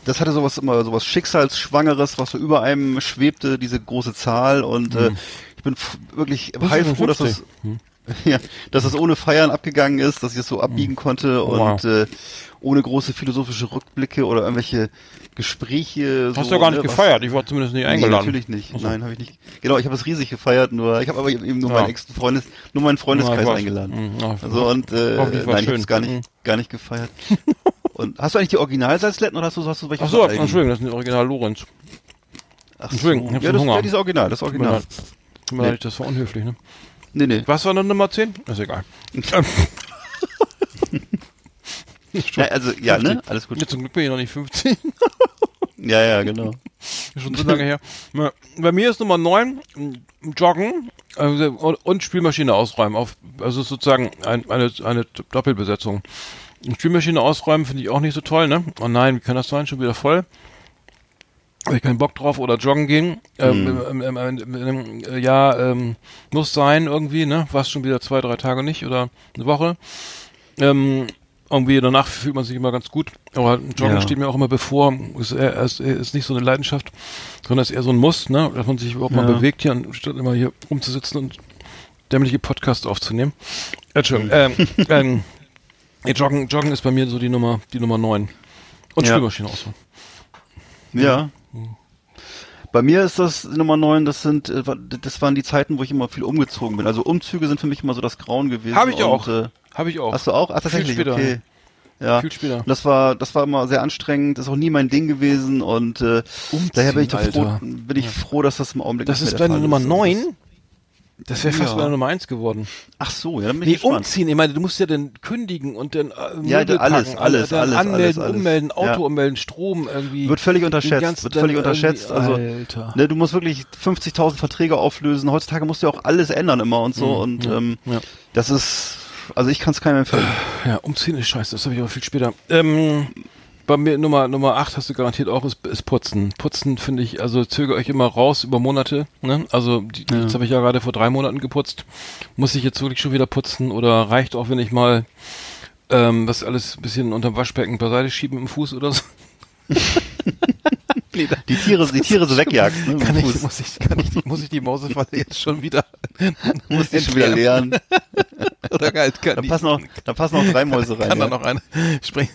Das hatte sowas immer, sowas Schicksalsschwangeres, was so über einem schwebte, diese große Zahl. Und äh, ich bin wirklich heilfroh, dass das. Ja, dass es ohne Feiern abgegangen ist, dass ich es so abbiegen konnte Wow. und äh, ohne große philosophische Rückblicke oder irgendwelche Gespräche. Hast so, du gar nicht ne, was- gefeiert, ich war zumindest nicht Nee, eingeladen. natürlich nicht. Ach so. Nein, habe ich nicht. Genau, ich habe es riesig gefeiert, nur ich habe aber eben nur Ja. meinen engsten Freundes, nur meinen Freundeskreis Ja, ich eingeladen. Mhm, ja. Also und äh, nein, ich habe es gar nicht, Mhm. gar nicht gefeiert. und hast du eigentlich die Originalsalzletten oder hast du, hast du welche Ach so? Entschuldigung, das ist ein Original Lorenz. Ach Entschuldigung, ich so. hab Ja, das, Hunger. ja, die ist Original, das Original. Tut mir Nee. leid, das war unhöflich, ne? Nee, nee. Was war dann Nummer 10? Ist egal. Ja, also, ja, ne? 50. Alles gut. Jetzt zum Glück bin ich noch nicht 15. Ja, ja, genau. Schon so lange her. Ja, Bei mir ist Nummer 9 Joggen also, und, Spielmaschine ausräumen. Auf, also sozusagen ein, eine, eine Doppelbesetzung. Spielmaschine ausräumen finde ich auch nicht so toll, ne? Oh nein, wie kann das sein? Schon wieder voll. Habe ich keinen Bock drauf oder joggen gehen. Ähm, ähm, ähm, ähm, ähm, äh, ja, ähm, muss sein irgendwie, ne? Was schon wieder zwei, drei Tage nicht oder eine Woche. Ähm, irgendwie danach fühlt man sich immer ganz gut. Aber Joggen Ja. steht mir auch immer bevor. Ist, ist, ist nicht so eine Leidenschaft, sondern ist eher so ein Muss, ne? Dass man sich überhaupt mal Ja. bewegt hier, anstatt immer hier rumzusitzen und dämliche Podcasts aufzunehmen. Entschuldigung. Ähm, ähm, nee, Joggen, Joggen ist bei mir so die Nummer, die Nummer 9. Und Ja. Spülmaschine ausfahren. Ja. Bei mir ist das Nummer 9, das sind, äh, das waren die Zeiten, wo ich immer viel umgezogen bin. Also Umzüge sind für mich immer so das Grauen gewesen. Habe ich auch. Äh, Habe ich auch. hast du auch? Ach, tatsächlich, später, okay. Ja. Viel später. Und das war, das war immer sehr anstrengend, das ist auch nie mein Ding gewesen und äh, daher bin ich, froh, bin ich froh, dass das im Augenblick Das ist mehr der deine Nummer ist. 9? Das wäre fast Ja. meine Nummer 1 geworden. Ach so, ja, dann bin Nee, ich gespannt. umziehen. Ich meine, du musst ja dann kündigen und dann äh, Ja, Möbel alles, packen, alles, dann alles, anmelden, alles, alles. ummelden, Auto Ja. ummelden, Strom irgendwie. Wird völlig unterschätzt, ganzen- wird völlig unterschätzt. Also, Alter. ne, du musst wirklich 50.000 Verträge auflösen. Heutzutage musst du ja auch alles ändern immer und so. und ähm, ja. das ist, also ich kann es keinem empfehlen. Ja, umziehen ist scheiße, das habe ich aber viel später. Ähm, bei mir Nummer Nummer 8 hast du garantiert auch, ist, ist Putzen. Putzen finde ich, also zögere euch immer raus über Monate. Ne? Also die, Ja. jetzt habe ich ja gerade vor drei Monaten geputzt. Muss ich jetzt wirklich schon wieder putzen oder reicht auch, wenn ich mal ähm, das alles ein bisschen unterm Waschbecken beiseite schieben mit dem Fuß oder so? da Die Tiere, die Tiere so wegjagst. Ne, kann ich, muss ich, kann ich, muss ich die Mausefalle jetzt schon wieder, Muss die schon wieder leeren. oder halt kann Da die- passen auch, da passen auch drei Mäuse rein. kann da ja. noch eine springen.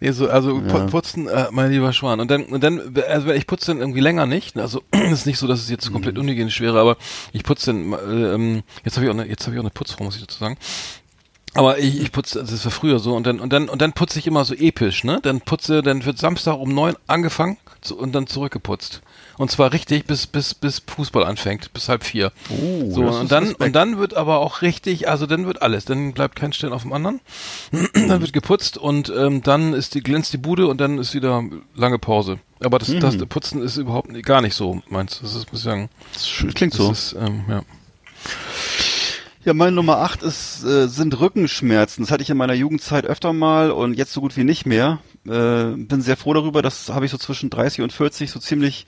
Nee, so, also Ja. putzen, äh, mein lieber Schwan. Und dann, und dann, also ich putze dann irgendwie länger nicht. Also es ist nicht so, dass es jetzt Mhm. komplett unhygienisch wäre, aber ich putze dann, äh, ähm, jetzt habe ich auch eine, jetzt habe ich auch eine Putzfrau, muss ich dazu sagen. Aber ich, ich putze, also das war früher so und dann und dann und dann putze ich immer so episch, ne? Dann putze, dann wird Samstag um neun angefangen und dann zurückgeputzt. Und zwar richtig bis bis bis Fußball anfängt, bis halb vier. Oh, so das und dann Respekt. und dann wird aber auch richtig, also dann wird alles, dann bleibt kein Stern auf dem anderen. dann wird geputzt und ähm, dann ist die glänzt die Bude und dann ist wieder lange Pause. Aber das, das Mhm. Putzen ist überhaupt nicht, gar nicht so, meinst du? Das ist, muss ich sagen, Das klingt das so. ist, ähm, ja. Ja, meine Nummer 8 ist, äh, sind Rückenschmerzen. Das hatte ich in meiner Jugendzeit öfter mal und jetzt so gut wie nicht mehr. Äh, bin sehr froh darüber, das habe ich so zwischen 30 und 40 so ziemlich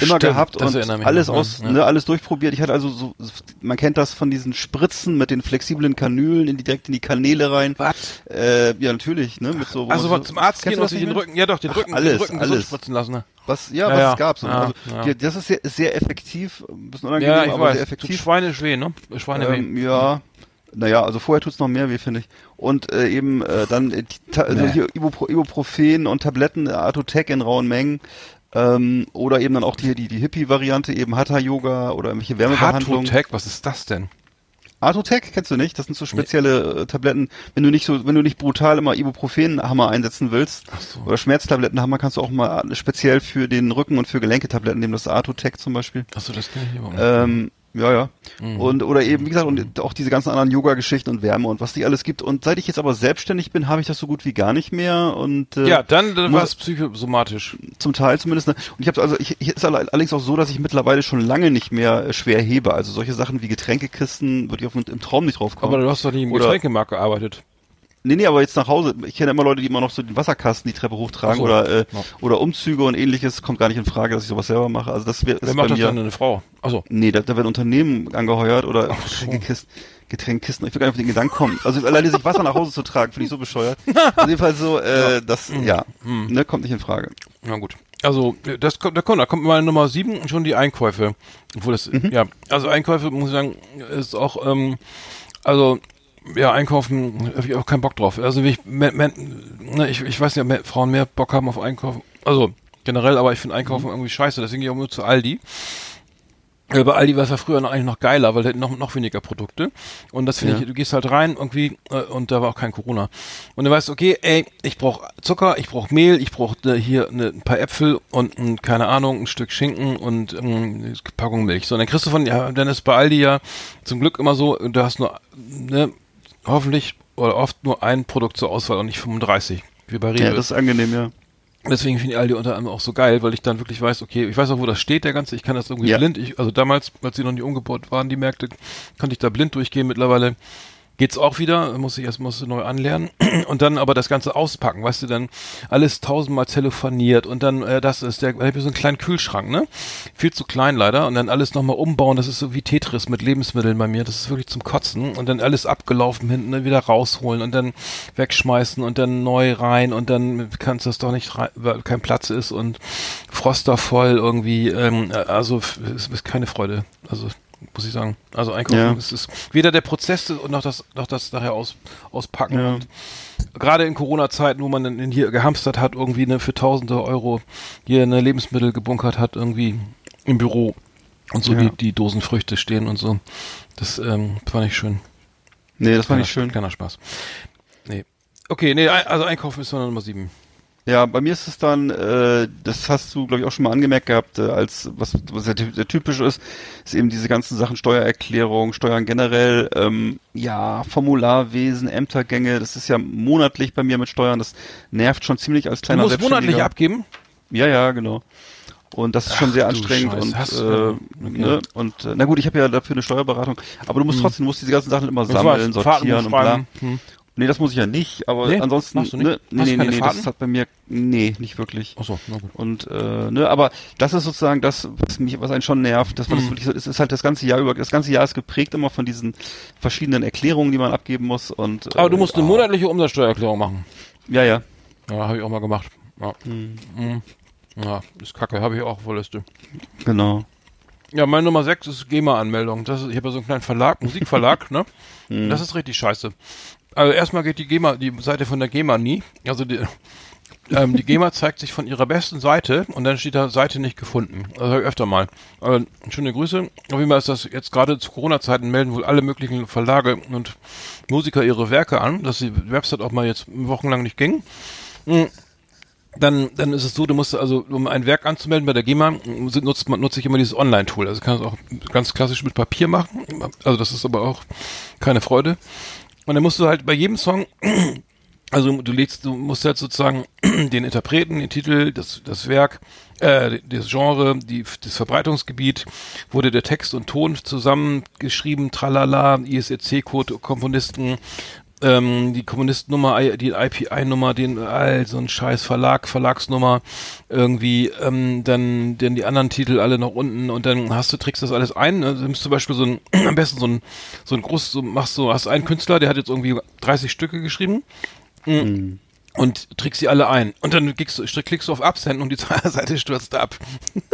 immer Stimmt, gehabt das und alles noch, aus, ja. ne, alles durchprobiert. Ich hatte also so, man kennt das von diesen Spritzen mit den flexiblen Kanülen in die, direkt in die Kanäle rein. Was? Äh, ja, natürlich, ne, mit so. Also so, zum Arzt gehen und den? Rücken, ja doch, den Ach, Rücken, alles, den Rücken alles. spritzen lassen, ne? Was, ja, Ja, was ja. es gab. So. Ja, also, ja. das ist sehr, sehr effektiv, ein bisschen unangenehm, Ja, ich aber weiß. sehr effektiv. Schweinisch weh, ne? Schweineweh. Ähm, ja, naja, also vorher tut's noch mehr weh, finde ich. Und äh, eben äh, dann äh, die, also Nee. hier Ibupro Ibuprofen und Tabletten, äh, Artotec in rauen Mengen. Ähm, oder eben dann auch die, die, die Hippie-Variante, eben Hatha-Yoga oder irgendwelche Wärmebehandlungen. Hartotec, was ist das denn? Artotec kennst du nicht? Das sind so spezielle äh, Tabletten. Wenn du nicht so, wenn du nicht brutal immer Ibuprofen-Hammer einsetzen willst so. oder Schmerztablettenhammer, kannst du auch mal äh, speziell für den Rücken und für Gelenketabletten nehmen. Das ist Artotec zum Beispiel. Achso, das kenne ich überhaupt nicht. Ähm, ja, ja. Mhm. Und oder eben, wie gesagt, und auch diese ganzen anderen Yoga-Geschichten und Wärme und was die alles gibt. Und seit ich jetzt aber selbstständig bin, habe ich das so gut wie gar nicht mehr. Und äh, ja, dann, dann war es psychosomatisch. zum Teil zumindest. Ne? Und ich habe also, ich, ich ist alle- allerdings auch so, dass ich mittlerweile schon lange nicht mehr äh, schwer hebe. Also solche Sachen wie Getränkekisten würde ich auf, im Traum nicht drauf kommen. Aber du hast doch nicht im Getränkemarkt gearbeitet. Nee, nee, aber jetzt nach Hause. Ich kenne immer Leute, die immer noch so den Wasserkasten die Treppe hochtragen so. oder äh, Ja. oder Umzüge und ähnliches. Kommt gar nicht in Frage, dass ich sowas selber mache. Also das wäre Wer macht das dann? Eine Frau? Achso. Nee, da, da werden Unternehmen angeheuert oder Ach so. Getränkekisten. Getränkekisten. Ich will gar nicht auf den Gedanken kommen. Also alleine sich Wasser nach Hause zu tragen, finde ich so bescheuert. Auf jeden Fall so, äh, das, ja, Hm. ne, kommt nicht in Frage. Na gut. Also, das kommt, da kommt, da kommt meine Nummer sieben schon die Einkäufe. Obwohl das, Mhm. ja, also Einkäufe, muss ich sagen, ist auch, ähm, Also, ja, einkaufen habe ich auch keinen Bock drauf. Also, wie ich, ne, ich, ich weiß nicht, ob Frauen mehr Bock haben auf Einkaufen. Also, generell, aber ich finde Einkaufen irgendwie scheiße. Deswegen gehe ich auch nur zu Aldi. Bei Aldi war es ja früher noch eigentlich noch geiler, weil da hatten noch, noch weniger Produkte. Und das finde Ja. ich, du gehst halt rein irgendwie äh, und da war auch kein Corona. Und du weißt, okay, ey, ich brauche Zucker, ich brauche Mehl, ich brauche äh, hier ne, ein paar Äpfel und ein, keine Ahnung, ein Stück Schinken und ähm, eine Packung Milch. So, und dann kriegst du von, ja, dann ist bei Aldi ja zum Glück immer so, du hast nur, ne, hoffentlich oder oft nur ein Produkt zur Auswahl und nicht 35, wie bei Rewe. Ja, das ist angenehm, ja. Deswegen finde ich Aldi unter anderem auch so geil, weil ich dann wirklich weiß, okay, ich weiß auch, wo das steht, der ganze, ich kann das irgendwie Ja. blind, ich, also damals, als sie noch nicht umgebaut waren, die Märkte, konnte ich da blind durchgehen, mittlerweile geht's auch wieder, muss ich erst muss ich neu anlernen. Und dann aber das Ganze auspacken, weißt du, dann alles tausendmal telefoniert und dann, äh, das ist der, ich habe so einen kleinen Kühlschrank, ne, viel zu klein leider und dann alles nochmal umbauen, das ist so wie Tetris mit Lebensmitteln bei mir, das ist wirklich zum Kotzen und dann alles abgelaufen hinten, dann wieder rausholen und dann wegschmeißen und dann neu rein und dann kannst du das doch nicht rein, weil kein Platz ist und Froster voll irgendwie, ähm, also es ist keine Freude, also muss ich sagen. Also einkaufen Ja. ist es weder der Prozess und noch das, noch das nachher aus, auspacken Ja. und gerade in Corona-Zeiten, wo man dann hier gehamstert hat, irgendwie eine für tausende Euro hier eine Lebensmittel gebunkert hat, irgendwie im Büro und so Ja. die, die Dosen Früchte stehen und so. Das ähm, fand ich schön. Nee, das fand ich schön. Kleiner Spaß. Nee. Okay, nee, also einkaufen ist Nummer sieben. Ja, bei mir ist es dann, äh, das hast du, glaube ich, auch schon mal angemerkt gehabt, äh, als was, was ty- der typisch ist, ist eben diese ganzen Sachen Steuererklärung, Steuern generell, ähm, ja, Formularwesen, Ämtergänge, das ist ja monatlich bei mir mit Steuern, das nervt schon ziemlich als Du kleiner musst monatlich abgeben. Ja, ja, genau. Und das ist schon Ach, sehr du anstrengend und, äh, du- okay. ne, und äh, na gut, ich habe ja dafür eine Steuerberatung, aber du musst trotzdem, du musst diese ganzen Sachen immer sammeln, sortieren und bla. Hm. Nee, das muss ich ja nicht, aber Nee, ansonsten, machst du nicht? ne, nee, Hast nee, nee, Fahrten? das hat bei mir, nee, nicht wirklich. Achso, na gut. Und äh, ne, aber das ist sozusagen das, was mich, was einen schon nervt, dass man Mhm. das wirklich so, es ist halt das ganze Jahr über, das ganze Jahr ist geprägt immer von diesen verschiedenen Erklärungen, die man abgeben muss und. Aber du musst äh, eine monatliche Umsatzsteuererklärung machen. Ja, ja. Ja, habe ich auch mal gemacht. Ja, Hm. Mhm. ja ist kacke, habe ich auch Liste. Genau. Ja, meine Nummer 6 ist GEMA-Anmeldung. Das ist, ich habe ja so einen kleinen Verlag, Musikverlag, ne? Hm. Das ist richtig scheiße. Also erstmal geht die GEMA, die Seite von der GEMA nie. Also die, ähm, die GEMA zeigt sich von ihrer besten Seite und dann steht da Seite nicht gefunden. Also hab ich öfter mal. Aber schöne Grüße. Auf jeden Fall ist das jetzt gerade zu Corona-Zeiten melden wohl alle möglichen Verlage und Musiker ihre Werke an, dass die Website auch mal jetzt wochenlang nicht ging. Mhm. Dann, dann ist es so, du musst also, um ein Werk anzumelden bei der GEMA, nutzt man, nutze ich immer dieses Online-Tool. Also kann es auch ganz klassisch mit Papier machen. Also das ist aber auch keine Freude. Und dann musst du halt bei jedem Song, also du legst, du musst halt sozusagen den Interpreten, den Titel, das, das Werk, äh, das Genre, die, das Verbreitungsgebiet, wurde der Text und Ton zusammengeschrieben, tralala, ISRC-Code, Komponisten, ähm, die Kommunistennummer, die IPI-Nummer, den all so ein scheiß Verlag, Verlagsnummer, irgendwie, ähm, dann, dann die anderen Titel alle noch unten und dann hast du, trägst das alles ein. Also du nimmst zum Beispiel so ein, am besten so ein, so ein groß, so machst so, hast einen Künstler, der hat jetzt irgendwie 30 Stücke geschrieben und trägst sie alle ein. Und dann klickst du, klickst du auf Absenden und die Seite stürzt ab.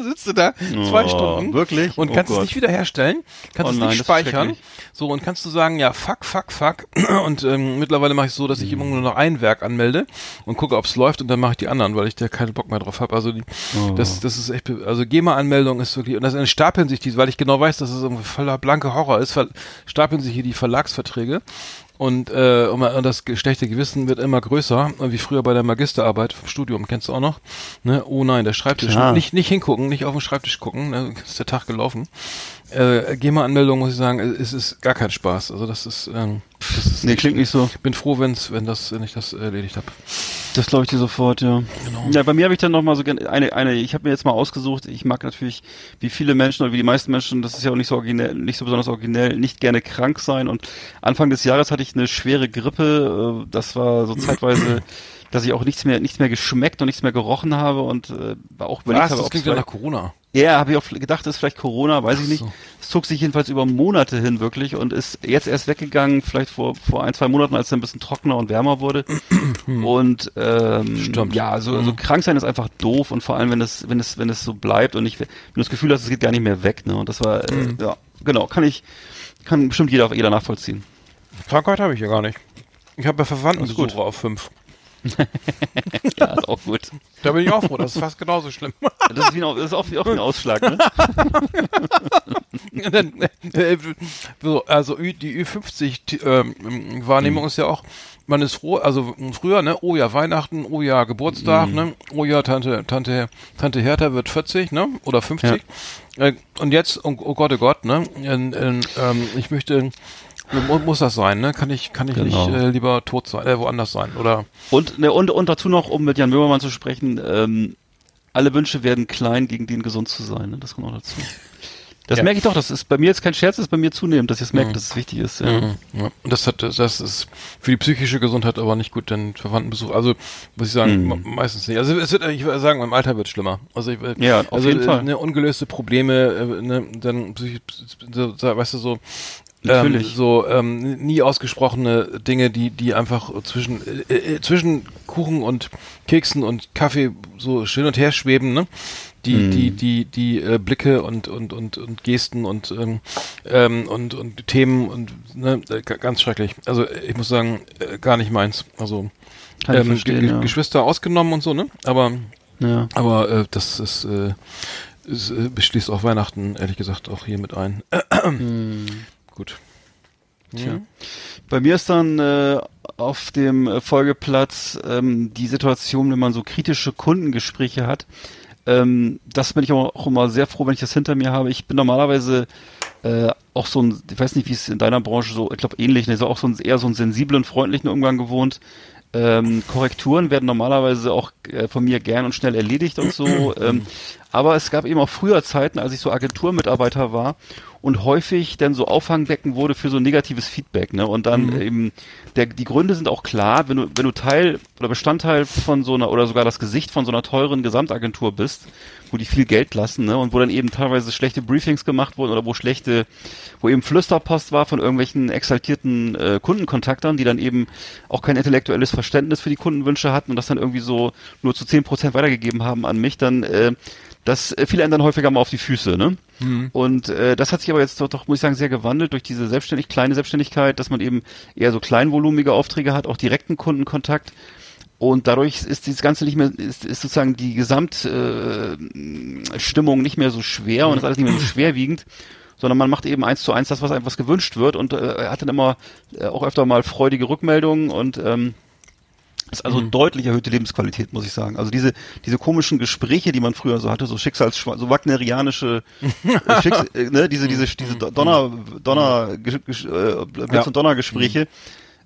Sitzt du da zwei Oh, Stunden wirklich? und Oh kannst es Gott. nicht wiederherstellen, kannst Oh es nein, nicht das ist speichern. So, und kannst du sagen, ja, fuck, fuck, fuck. Und ähm, mittlerweile mache ich so, dass ich immer nur noch ein Werk anmelde und gucke, ob es läuft und dann mache ich die anderen, weil ich da keinen Bock mehr drauf habe. Also die, Oh. das, das ist echt, also GEMA-Anmeldung ist wirklich, und das stapeln sich die, weil ich genau weiß, dass es irgendwie voller blanke Horror ist, stapeln sich hier die Verlagsverträge. Und, äh, und das schlechte Gewissen wird immer größer, wie früher bei der Magisterarbeit vom Studium, kennst du auch noch? Ne? Oh nein, der Schreibtisch. Klar. Nicht, nicht hingucken, nicht auf den Schreibtisch gucken, ne? ist der Tag gelaufen. Äh, GEMA-Anmeldung, muss ich sagen, es ist gar kein Spaß. Also das ist, ähm, das ist Nee, klingt nicht so. ich bin froh, wenn's, wenn das, wenn ich das erledigt habe. Das glaube ich dir sofort, ja. Genau. Ja, bei mir habe ich dann noch mal so gerne eine eine ich habe mir jetzt mal ausgesucht, ich mag natürlich wie viele Menschen oder wie die meisten Menschen, das ist ja auch nicht so originell, nicht so besonders originell, nicht gerne krank sein und Anfang des Jahres hatte ich eine schwere Grippe, äh, das war so zeitweise dass ich auch nichts mehr nichts mehr geschmeckt und nichts mehr gerochen habe und äh, auch überlegt Was? habe, Das klingt ja nach Corona. Ja, habe ich auch gedacht, das ist vielleicht Corona, weiß ich nicht. so. Es zog sich jedenfalls über Monate hin wirklich und ist jetzt erst weggegangen, vielleicht vor, vor ein, zwei Monaten, als es ein bisschen trockener und wärmer wurde. und ähm, Stimmt. ja, so, so krank sein ist einfach doof und vor allem, wenn es, wenn es, wenn es so bleibt und ich, wenn du das Gefühl hast, es geht gar nicht mehr weg, ne? Und das war, äh, ja, genau, kann ich, Kann bestimmt jeder, jeder nachvollziehen. Krankheit habe ich ja gar nicht. Ich habe ja Alles Verwandtenbesuche gut. auf fünf. Ja, ist auch gut. Da bin ich auch froh, das ist fast genauso schlimm. Das ist, wie ein, das ist auch, wie auch ein Ausschlag, ne? Dann, äh, so, also die Ü50-Wahrnehmung ist ja auch, man ist froh, also früher, ne, oh ja, Weihnachten, oh ja, Geburtstag, ne, oh ja, Tante, Tante, Tante Hertha wird 40, ne, oder 50. Äh, und jetzt, oh, oh Gott, oh Gott, ne, in, in, ähm, ich möchte, muss das sein, ne, kann ich, kann ich Genau. nicht äh, lieber tot sein, äh, woanders sein, oder? Und, ne, und, und dazu noch, um mit Jan Böhmermann zu sprechen, ähm, alle Wünsche werden klein, gegen den gesund zu sein. Ne? Das kommt auch dazu. Das Ja. merke ich doch, das ist bei mir jetzt kein Scherz, das ist bei mir zunehmend, dass ich es merke, dass es wichtig ist. Ja. Mhm. Ja. Und das hat, das ist für die psychische Gesundheit aber nicht gut, denn Verwandtenbesuch, also muss ich sagen, Mhm. me- meistens nicht. Also es wird, ich würde sagen, im Alter wird es schlimmer. Also ich, Ja, auf also, jeden äh, Fall. Ne, ungelöste Probleme, äh, ne, dann, weißt du, so, Natürlich. Ähm, so ähm, nie ausgesprochene Dinge, die die einfach zwischen äh, äh, zwischen Kuchen und Keksen und Kaffee so hin und her schweben, ne? Die Mhm. die die die äh, Blicke und und und und Gesten und ähm, ähm, und und Themen und ne, äh, g- ganz schrecklich. Also ich muss sagen, äh, gar nicht meins. Also ähm, Ge- ja. Geschwister ausgenommen und so, ne? Aber Ja. aber äh, das ist, äh, ist äh, beschließt auch Weihnachten ehrlich gesagt auch hier mit ein. Gut. Tja. Bei mir ist dann äh, auf dem Folgeplatz ähm, die Situation, wenn man so kritische Kundengespräche hat. Ähm, das bin ich auch, auch immer sehr froh, wenn ich das hinter mir habe. Ich bin normalerweise äh, auch so ein, ich weiß nicht, wie es in deiner Branche so, ich glaube ähnlich, ne, so auch so ein, eher so einen sensiblen, freundlichen Umgang gewohnt. Ähm, Korrekturen werden normalerweise auch äh, von mir gern und schnell erledigt und so. Ähm, aber es gab eben auch früher Zeiten, als ich so Agenturmitarbeiter war und häufig dann so Auffangbecken wurde für so negatives Feedback. Ne? Und dann eben, der, die Gründe sind auch klar, wenn du, wenn du Teil oder Bestandteil von so einer oder sogar das Gesicht von so einer teuren Gesamtagentur bist, wo die viel Geld lassen, ne? Und wo dann eben teilweise schlechte Briefings gemacht wurden oder wo schlechte, wo eben Flüsterpost war von irgendwelchen exaltierten äh, Kundenkontaktern, die dann eben auch kein intellektuelles Verständnis für die Kundenwünsche hatten und das dann irgendwie so nur zu zehn Prozent weitergegeben haben an mich, dann äh, das äh, fiel einem dann häufiger mal auf die Füße, ne? Und äh, das hat sich aber jetzt doch, doch, muss ich sagen, sehr gewandelt durch diese selbstständig kleine Selbstständigkeit, dass man eben eher so kleinvolumige Aufträge hat, auch direkten Kundenkontakt. Und dadurch ist dieses Ganze nicht mehr, ist, ist sozusagen die Gesamtstimmung äh, nicht mehr so schwer und ist alles nicht mehr so schwerwiegend, sondern man macht eben eins zu eins das, was einem was gewünscht wird und äh, hat dann immer äh, auch öfter mal freudige Rückmeldungen und ähm, ist also deutlich erhöhte Lebensqualität, muss ich sagen. Also diese, diese komischen Gespräche, die man früher so hatte, so Schicksals, so wagnerianische, äh, Schicks, äh, ne, diese, diese, diese Donner, Donner, Gesch- Gesch- äh, Blitz- Ja. und Donnergespräche,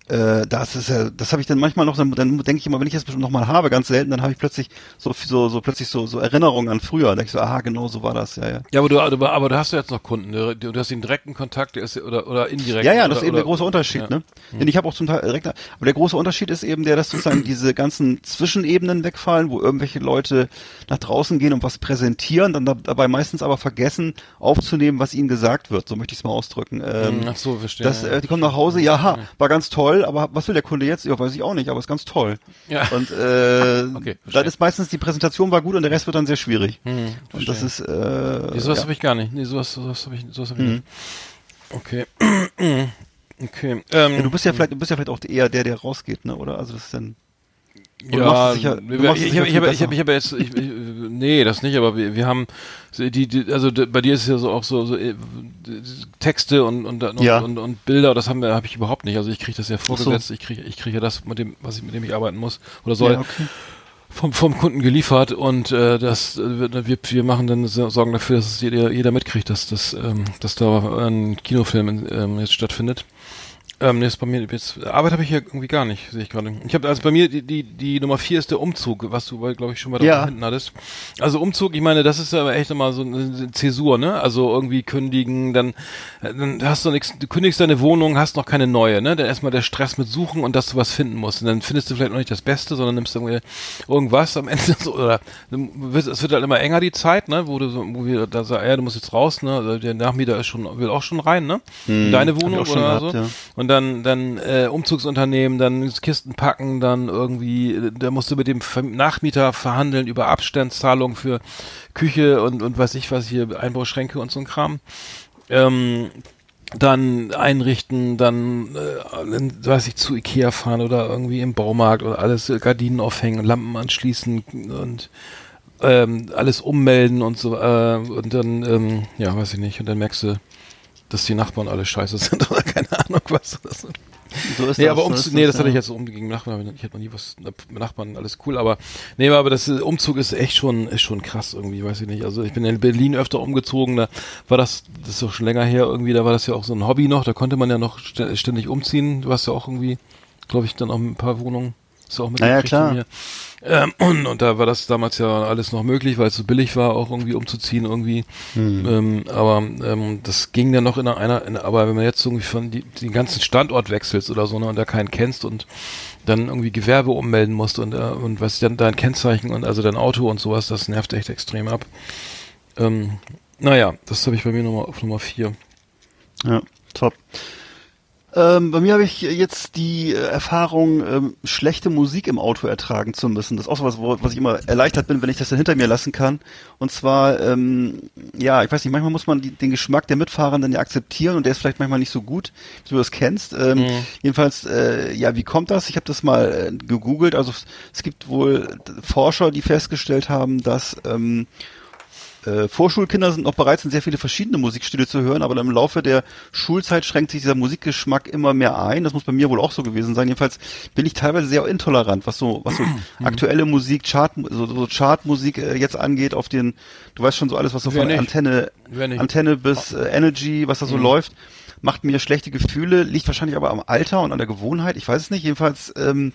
äh, das ist ja, das habe ich dann manchmal noch, dann, dann denke ich immer, wenn ich das noch mal habe, ganz selten, dann habe ich plötzlich so, so, so plötzlich so, so Erinnerungen an früher. Da denke ich so, aha, genau so war das, ja, ja. Ja, aber du, aber, aber du hast ja jetzt noch Kunden, du, du hast den direkten Kontakt, der ist oder oder indirekt. Ja, ja, das oder, ist eben oder, der große Unterschied, ja. ne? Denn ich habe auch zum Teil direkt, aber der große Unterschied ist eben der, dass sozusagen diese ganzen Zwischenebenen wegfallen, wo irgendwelche Leute nach draußen gehen und was präsentieren, dann da, dabei meistens aber vergessen aufzunehmen, was ihnen gesagt wird. So möchte ich es mal ausdrücken. Ähm, Ach so, verstehe. das, äh, die kommen nach Hause, ja, ha, war ganz toll, aber was will der Kunde jetzt? Ja, weiß ich auch nicht, aber ist ganz toll. Ja. Und äh, Okay, dann ist meistens die Präsentation war gut und der Rest wird dann sehr schwierig. Hm, und das ist äh, Nee, sowas ja. habe ich gar nicht. Nee, sowas, sowas habe ich, sowas hab ich Mhm. nicht. Okay. okay. Ähm, ja, du bist ja vielleicht, du bist ja vielleicht auch eher der, der rausgeht, ne? Oder? Also das ist dann. Ja, es ich ich ich ich habe jetzt ich, nee, das nicht, aber wir, wir haben die, die also bei dir ist ja so auch so, so äh, Texte und und, und, Ja. und, und Bilder, das haben wir habe ich überhaupt nicht. Also ich kriege das ja vorgesetzt, ich kriege ich kriege ja das mit dem was ich mit dem ich arbeiten muss oder soll Ja, okay. vom, vom Kunden geliefert und äh, das äh, wir, wir- machen dann so- sorgen dafür, dass es jeder, jeder mitkriegt, dass das ähm, dass da ein Kinofilm in, ähm, jetzt stattfindet. Ähm, nee, ist bei mir jetzt Arbeit habe ich hier irgendwie gar nicht, sehe ich gerade. Ich habe also bei mir die die die Nummer vier ist der Umzug, was du glaube ich schon mal da Ja. hinten hattest. Also Umzug, ich meine, das ist aber echt immer so eine Zäsur, ne? Also irgendwie kündigen, dann dann hast du nichts, du kündigst deine Wohnung, hast noch keine neue, ne? Dann erstmal der Stress mit suchen und dass du was finden musst. Und dann findest du vielleicht noch nicht das Beste, sondern nimmst irgendwie irgendwas am Ende so oder es wird halt immer enger die Zeit, ne? Wo du so, wo wir da sagen, ja, du musst jetzt raus, ne? Also der Nachmieter ist schon will auch schon rein, ne? Deine Hm, ich Wohnung oder gehabt, so. ja. Und dann, dann äh, Umzugsunternehmen, dann Kisten packen, dann irgendwie, äh, da musst du mit dem Nachmieter verhandeln über Abstandszahlung für Küche und, und weiß ich was hier, Einbauschränke und so ein Kram. Ähm, dann einrichten, dann, äh, weiß ich, zu Ikea fahren oder irgendwie im Baumarkt oder alles äh, Gardinen aufhängen, Lampen anschließen und ähm, alles ummelden und so äh, und dann, ähm, ja, weiß ich nicht, und dann merkst du, dass die Nachbarn alle scheiße sind Ahnung was. Das. So ist Nee, das, aber so Umzug, ist nee, das ja. hatte ich jetzt so um gegen Nachbarn. Ich hatte noch nie was mit Nachbarn, alles cool, aber nee, aber das äh, Umzug ist echt schon, ist schon krass irgendwie, weiß ich nicht. Also ich bin in Berlin öfter umgezogen, da war das, das ist doch schon länger her irgendwie, da war das ja auch so ein Hobby noch, da konnte man ja noch stä- ständig umziehen. Du hast ja auch irgendwie, glaube ich, dann auch ein paar Wohnungen, du auch mitgekriegt klar. von mir. Ähm, und, und da war das damals ja alles noch möglich, weil es so billig war, auch irgendwie umzuziehen irgendwie. Hm. Ähm, aber ähm, das ging dann noch in einer, in, aber wenn man jetzt irgendwie von die, den ganzen Standort wechselst oder so, ne, und da keinen kennst und dann irgendwie Gewerbe ummelden musst und, äh, und was dann dein Kennzeichen und also dein Auto und sowas, das nervt echt extrem ab. Ähm, naja, das habe ich bei mir nochmal auf Nummer vier. Ja, top. Ähm, bei mir habe ich jetzt die äh, Erfahrung, ähm, schlechte Musik im Auto ertragen zu müssen. Das ist auch so was, wo, was ich immer erleichtert bin, wenn ich das dann hinter mir lassen kann. Und zwar, ähm, ja, ich weiß nicht, manchmal muss man die, den Geschmack der Mitfahrenden ja akzeptieren und der ist vielleicht manchmal nicht so gut, wie du das kennst. Ähm, Mhm. Jedenfalls, äh, ja, wie kommt das? Ich habe das mal äh, gegoogelt. Also es- gibt wohl Forscher, die festgestellt haben, dass ähm, äh, Vorschulkinder sind noch bereit, sind sehr viele verschiedene Musikstile zu hören, aber im Laufe der Schulzeit schränkt sich dieser Musikgeschmack immer mehr ein. Das muss bei mir wohl auch so gewesen sein. Jedenfalls bin ich teilweise sehr intolerant, was so, was so aktuelle Musik, Chart, so, so Chartmusik äh, jetzt angeht, auf den, du weißt schon so alles, was so Wer von nicht? Antenne? Antenne bis äh, Energy, was da so läuft, macht mir schlechte Gefühle, liegt wahrscheinlich aber am Alter und an der Gewohnheit. Ich weiß es nicht. Jedenfalls ähm,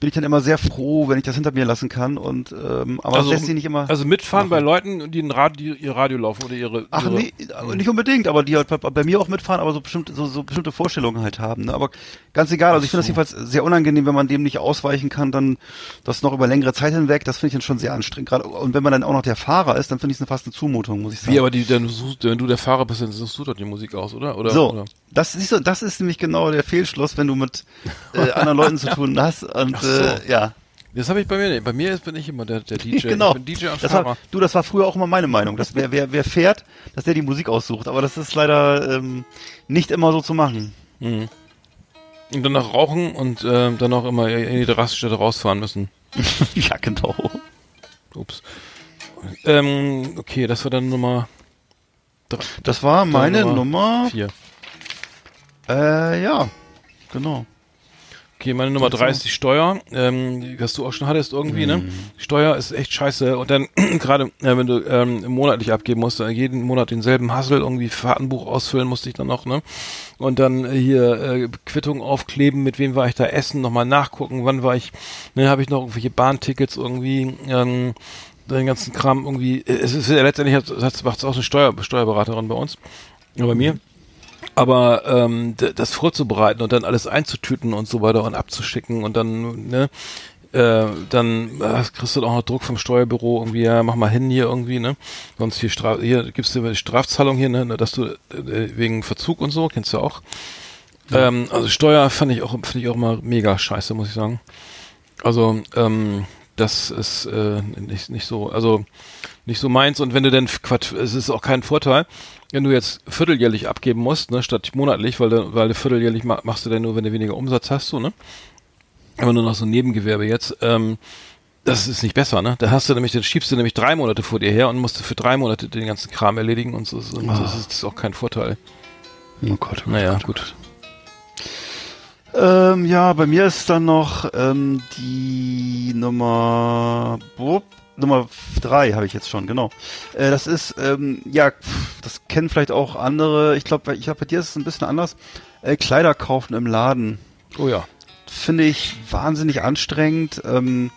bin ich dann immer sehr froh, wenn ich das hinter mir lassen kann. Und ähm, aber das lässt sich nicht immer. also mitfahren bei Leuten, die ein Radio, ihr Radio laufen oder ihre. Ach ihre, nee, aber nicht unbedingt, aber die halt bei, bei mir auch mitfahren, aber so bestimmte, so, so bestimmte Vorstellungen halt haben. Ne? Aber ganz egal, also ich finde das jedenfalls sehr unangenehm, wenn man dem nicht ausweichen kann, dann das noch über längere Zeit hinweg, das finde ich dann schon sehr anstrengend. Gerade und wenn man dann auch noch der Fahrer ist, dann finde ich es fast eine Zumutung, muss ich sagen. Wie, aber die, dann suchst, wenn du der Fahrer bist, dann suchst du doch die Musik aus, oder? oder so, Oder? das siehst du, das ist nämlich genau der Fehlschluss, wenn du mit äh, anderen Leuten zu tun hast und So. äh, ja. Das habe ich bei mir nicht. Bei mir ist, bin ich immer der, der DJ. genau. Ich bin DJ und das war, du, das war früher auch immer meine Meinung, dass wer, wer, wer fährt, dass der die Musik aussucht. Aber das ist leider ähm, nicht immer so zu machen. Mhm. Und dann noch rauchen und ähm, dann auch immer in die Raststätte rausfahren müssen. ja, genau. Ups. Ähm, okay, das war dann Nummer Das war meine Nummer Nummer. vier. Äh, ja, genau. Okay, meine Nummer So. drei ist die Steuer, ähm, was du auch schon hattest irgendwie, ne? Mhm. Steuer ist echt scheiße und dann gerade, äh, wenn du ähm, monatlich abgeben musst, äh, jeden Monat denselben Hassel, irgendwie Fahrtenbuch ausfüllen musste ich dann noch, ne? Und dann äh, hier äh, Quittung aufkleben, mit wem war ich da essen, nochmal nachgucken, wann war ich, ne, habe ich noch irgendwelche Bahntickets irgendwie, ähm, den ganzen Kram irgendwie, äh, es ist ja letztendlich hat, macht's auch eine Steuer, Steuerberaterin bei uns, ja, bei mir. Aber ähm, das vorzubereiten und dann alles einzutüten und so weiter und abzuschicken und dann, ne, äh, dann äh, kriegst du auch noch Druck vom Steuerbüro irgendwie, ja, mach mal hin hier irgendwie, ne? Sonst hier, Straf hier gibst du Strafzahlung hier, ne, dass du äh, wegen Verzug und so, kennst du auch. Ähm, also Steuer fand ich auch, finde ich auch mal mega scheiße, muss ich sagen. Also, ähm, das ist äh, nicht, nicht so, also nicht so meins. Und wenn du denn, Quatsch, es ist auch kein Vorteil, wenn du jetzt vierteljährlich abgeben musst, ne, statt monatlich, weil du, weil du vierteljährlich ma machst du dann nur, wenn du weniger Umsatz hast, so, ne? Aber nur noch so ein Nebengewerbe jetzt, ähm, das ist nicht besser, ne? Da hast du nämlich, dann schiebst du nämlich drei Monate vor dir her und musst du für drei Monate den ganzen Kram erledigen und so, so und das, ist, das ist auch kein Vorteil. Oh Gott. Naja, gut. Ähm, ja, bei mir ist dann noch ähm, die Nummer bup, Nummer drei habe ich jetzt schon, genau. Äh, das ist, ähm, ja, das kennen vielleicht auch andere. Ich glaube, ich glaube, bei dir ist es ein bisschen anders. Äh, Kleider kaufen im Laden Oh ja. finde ich wahnsinnig anstrengend. Ähm,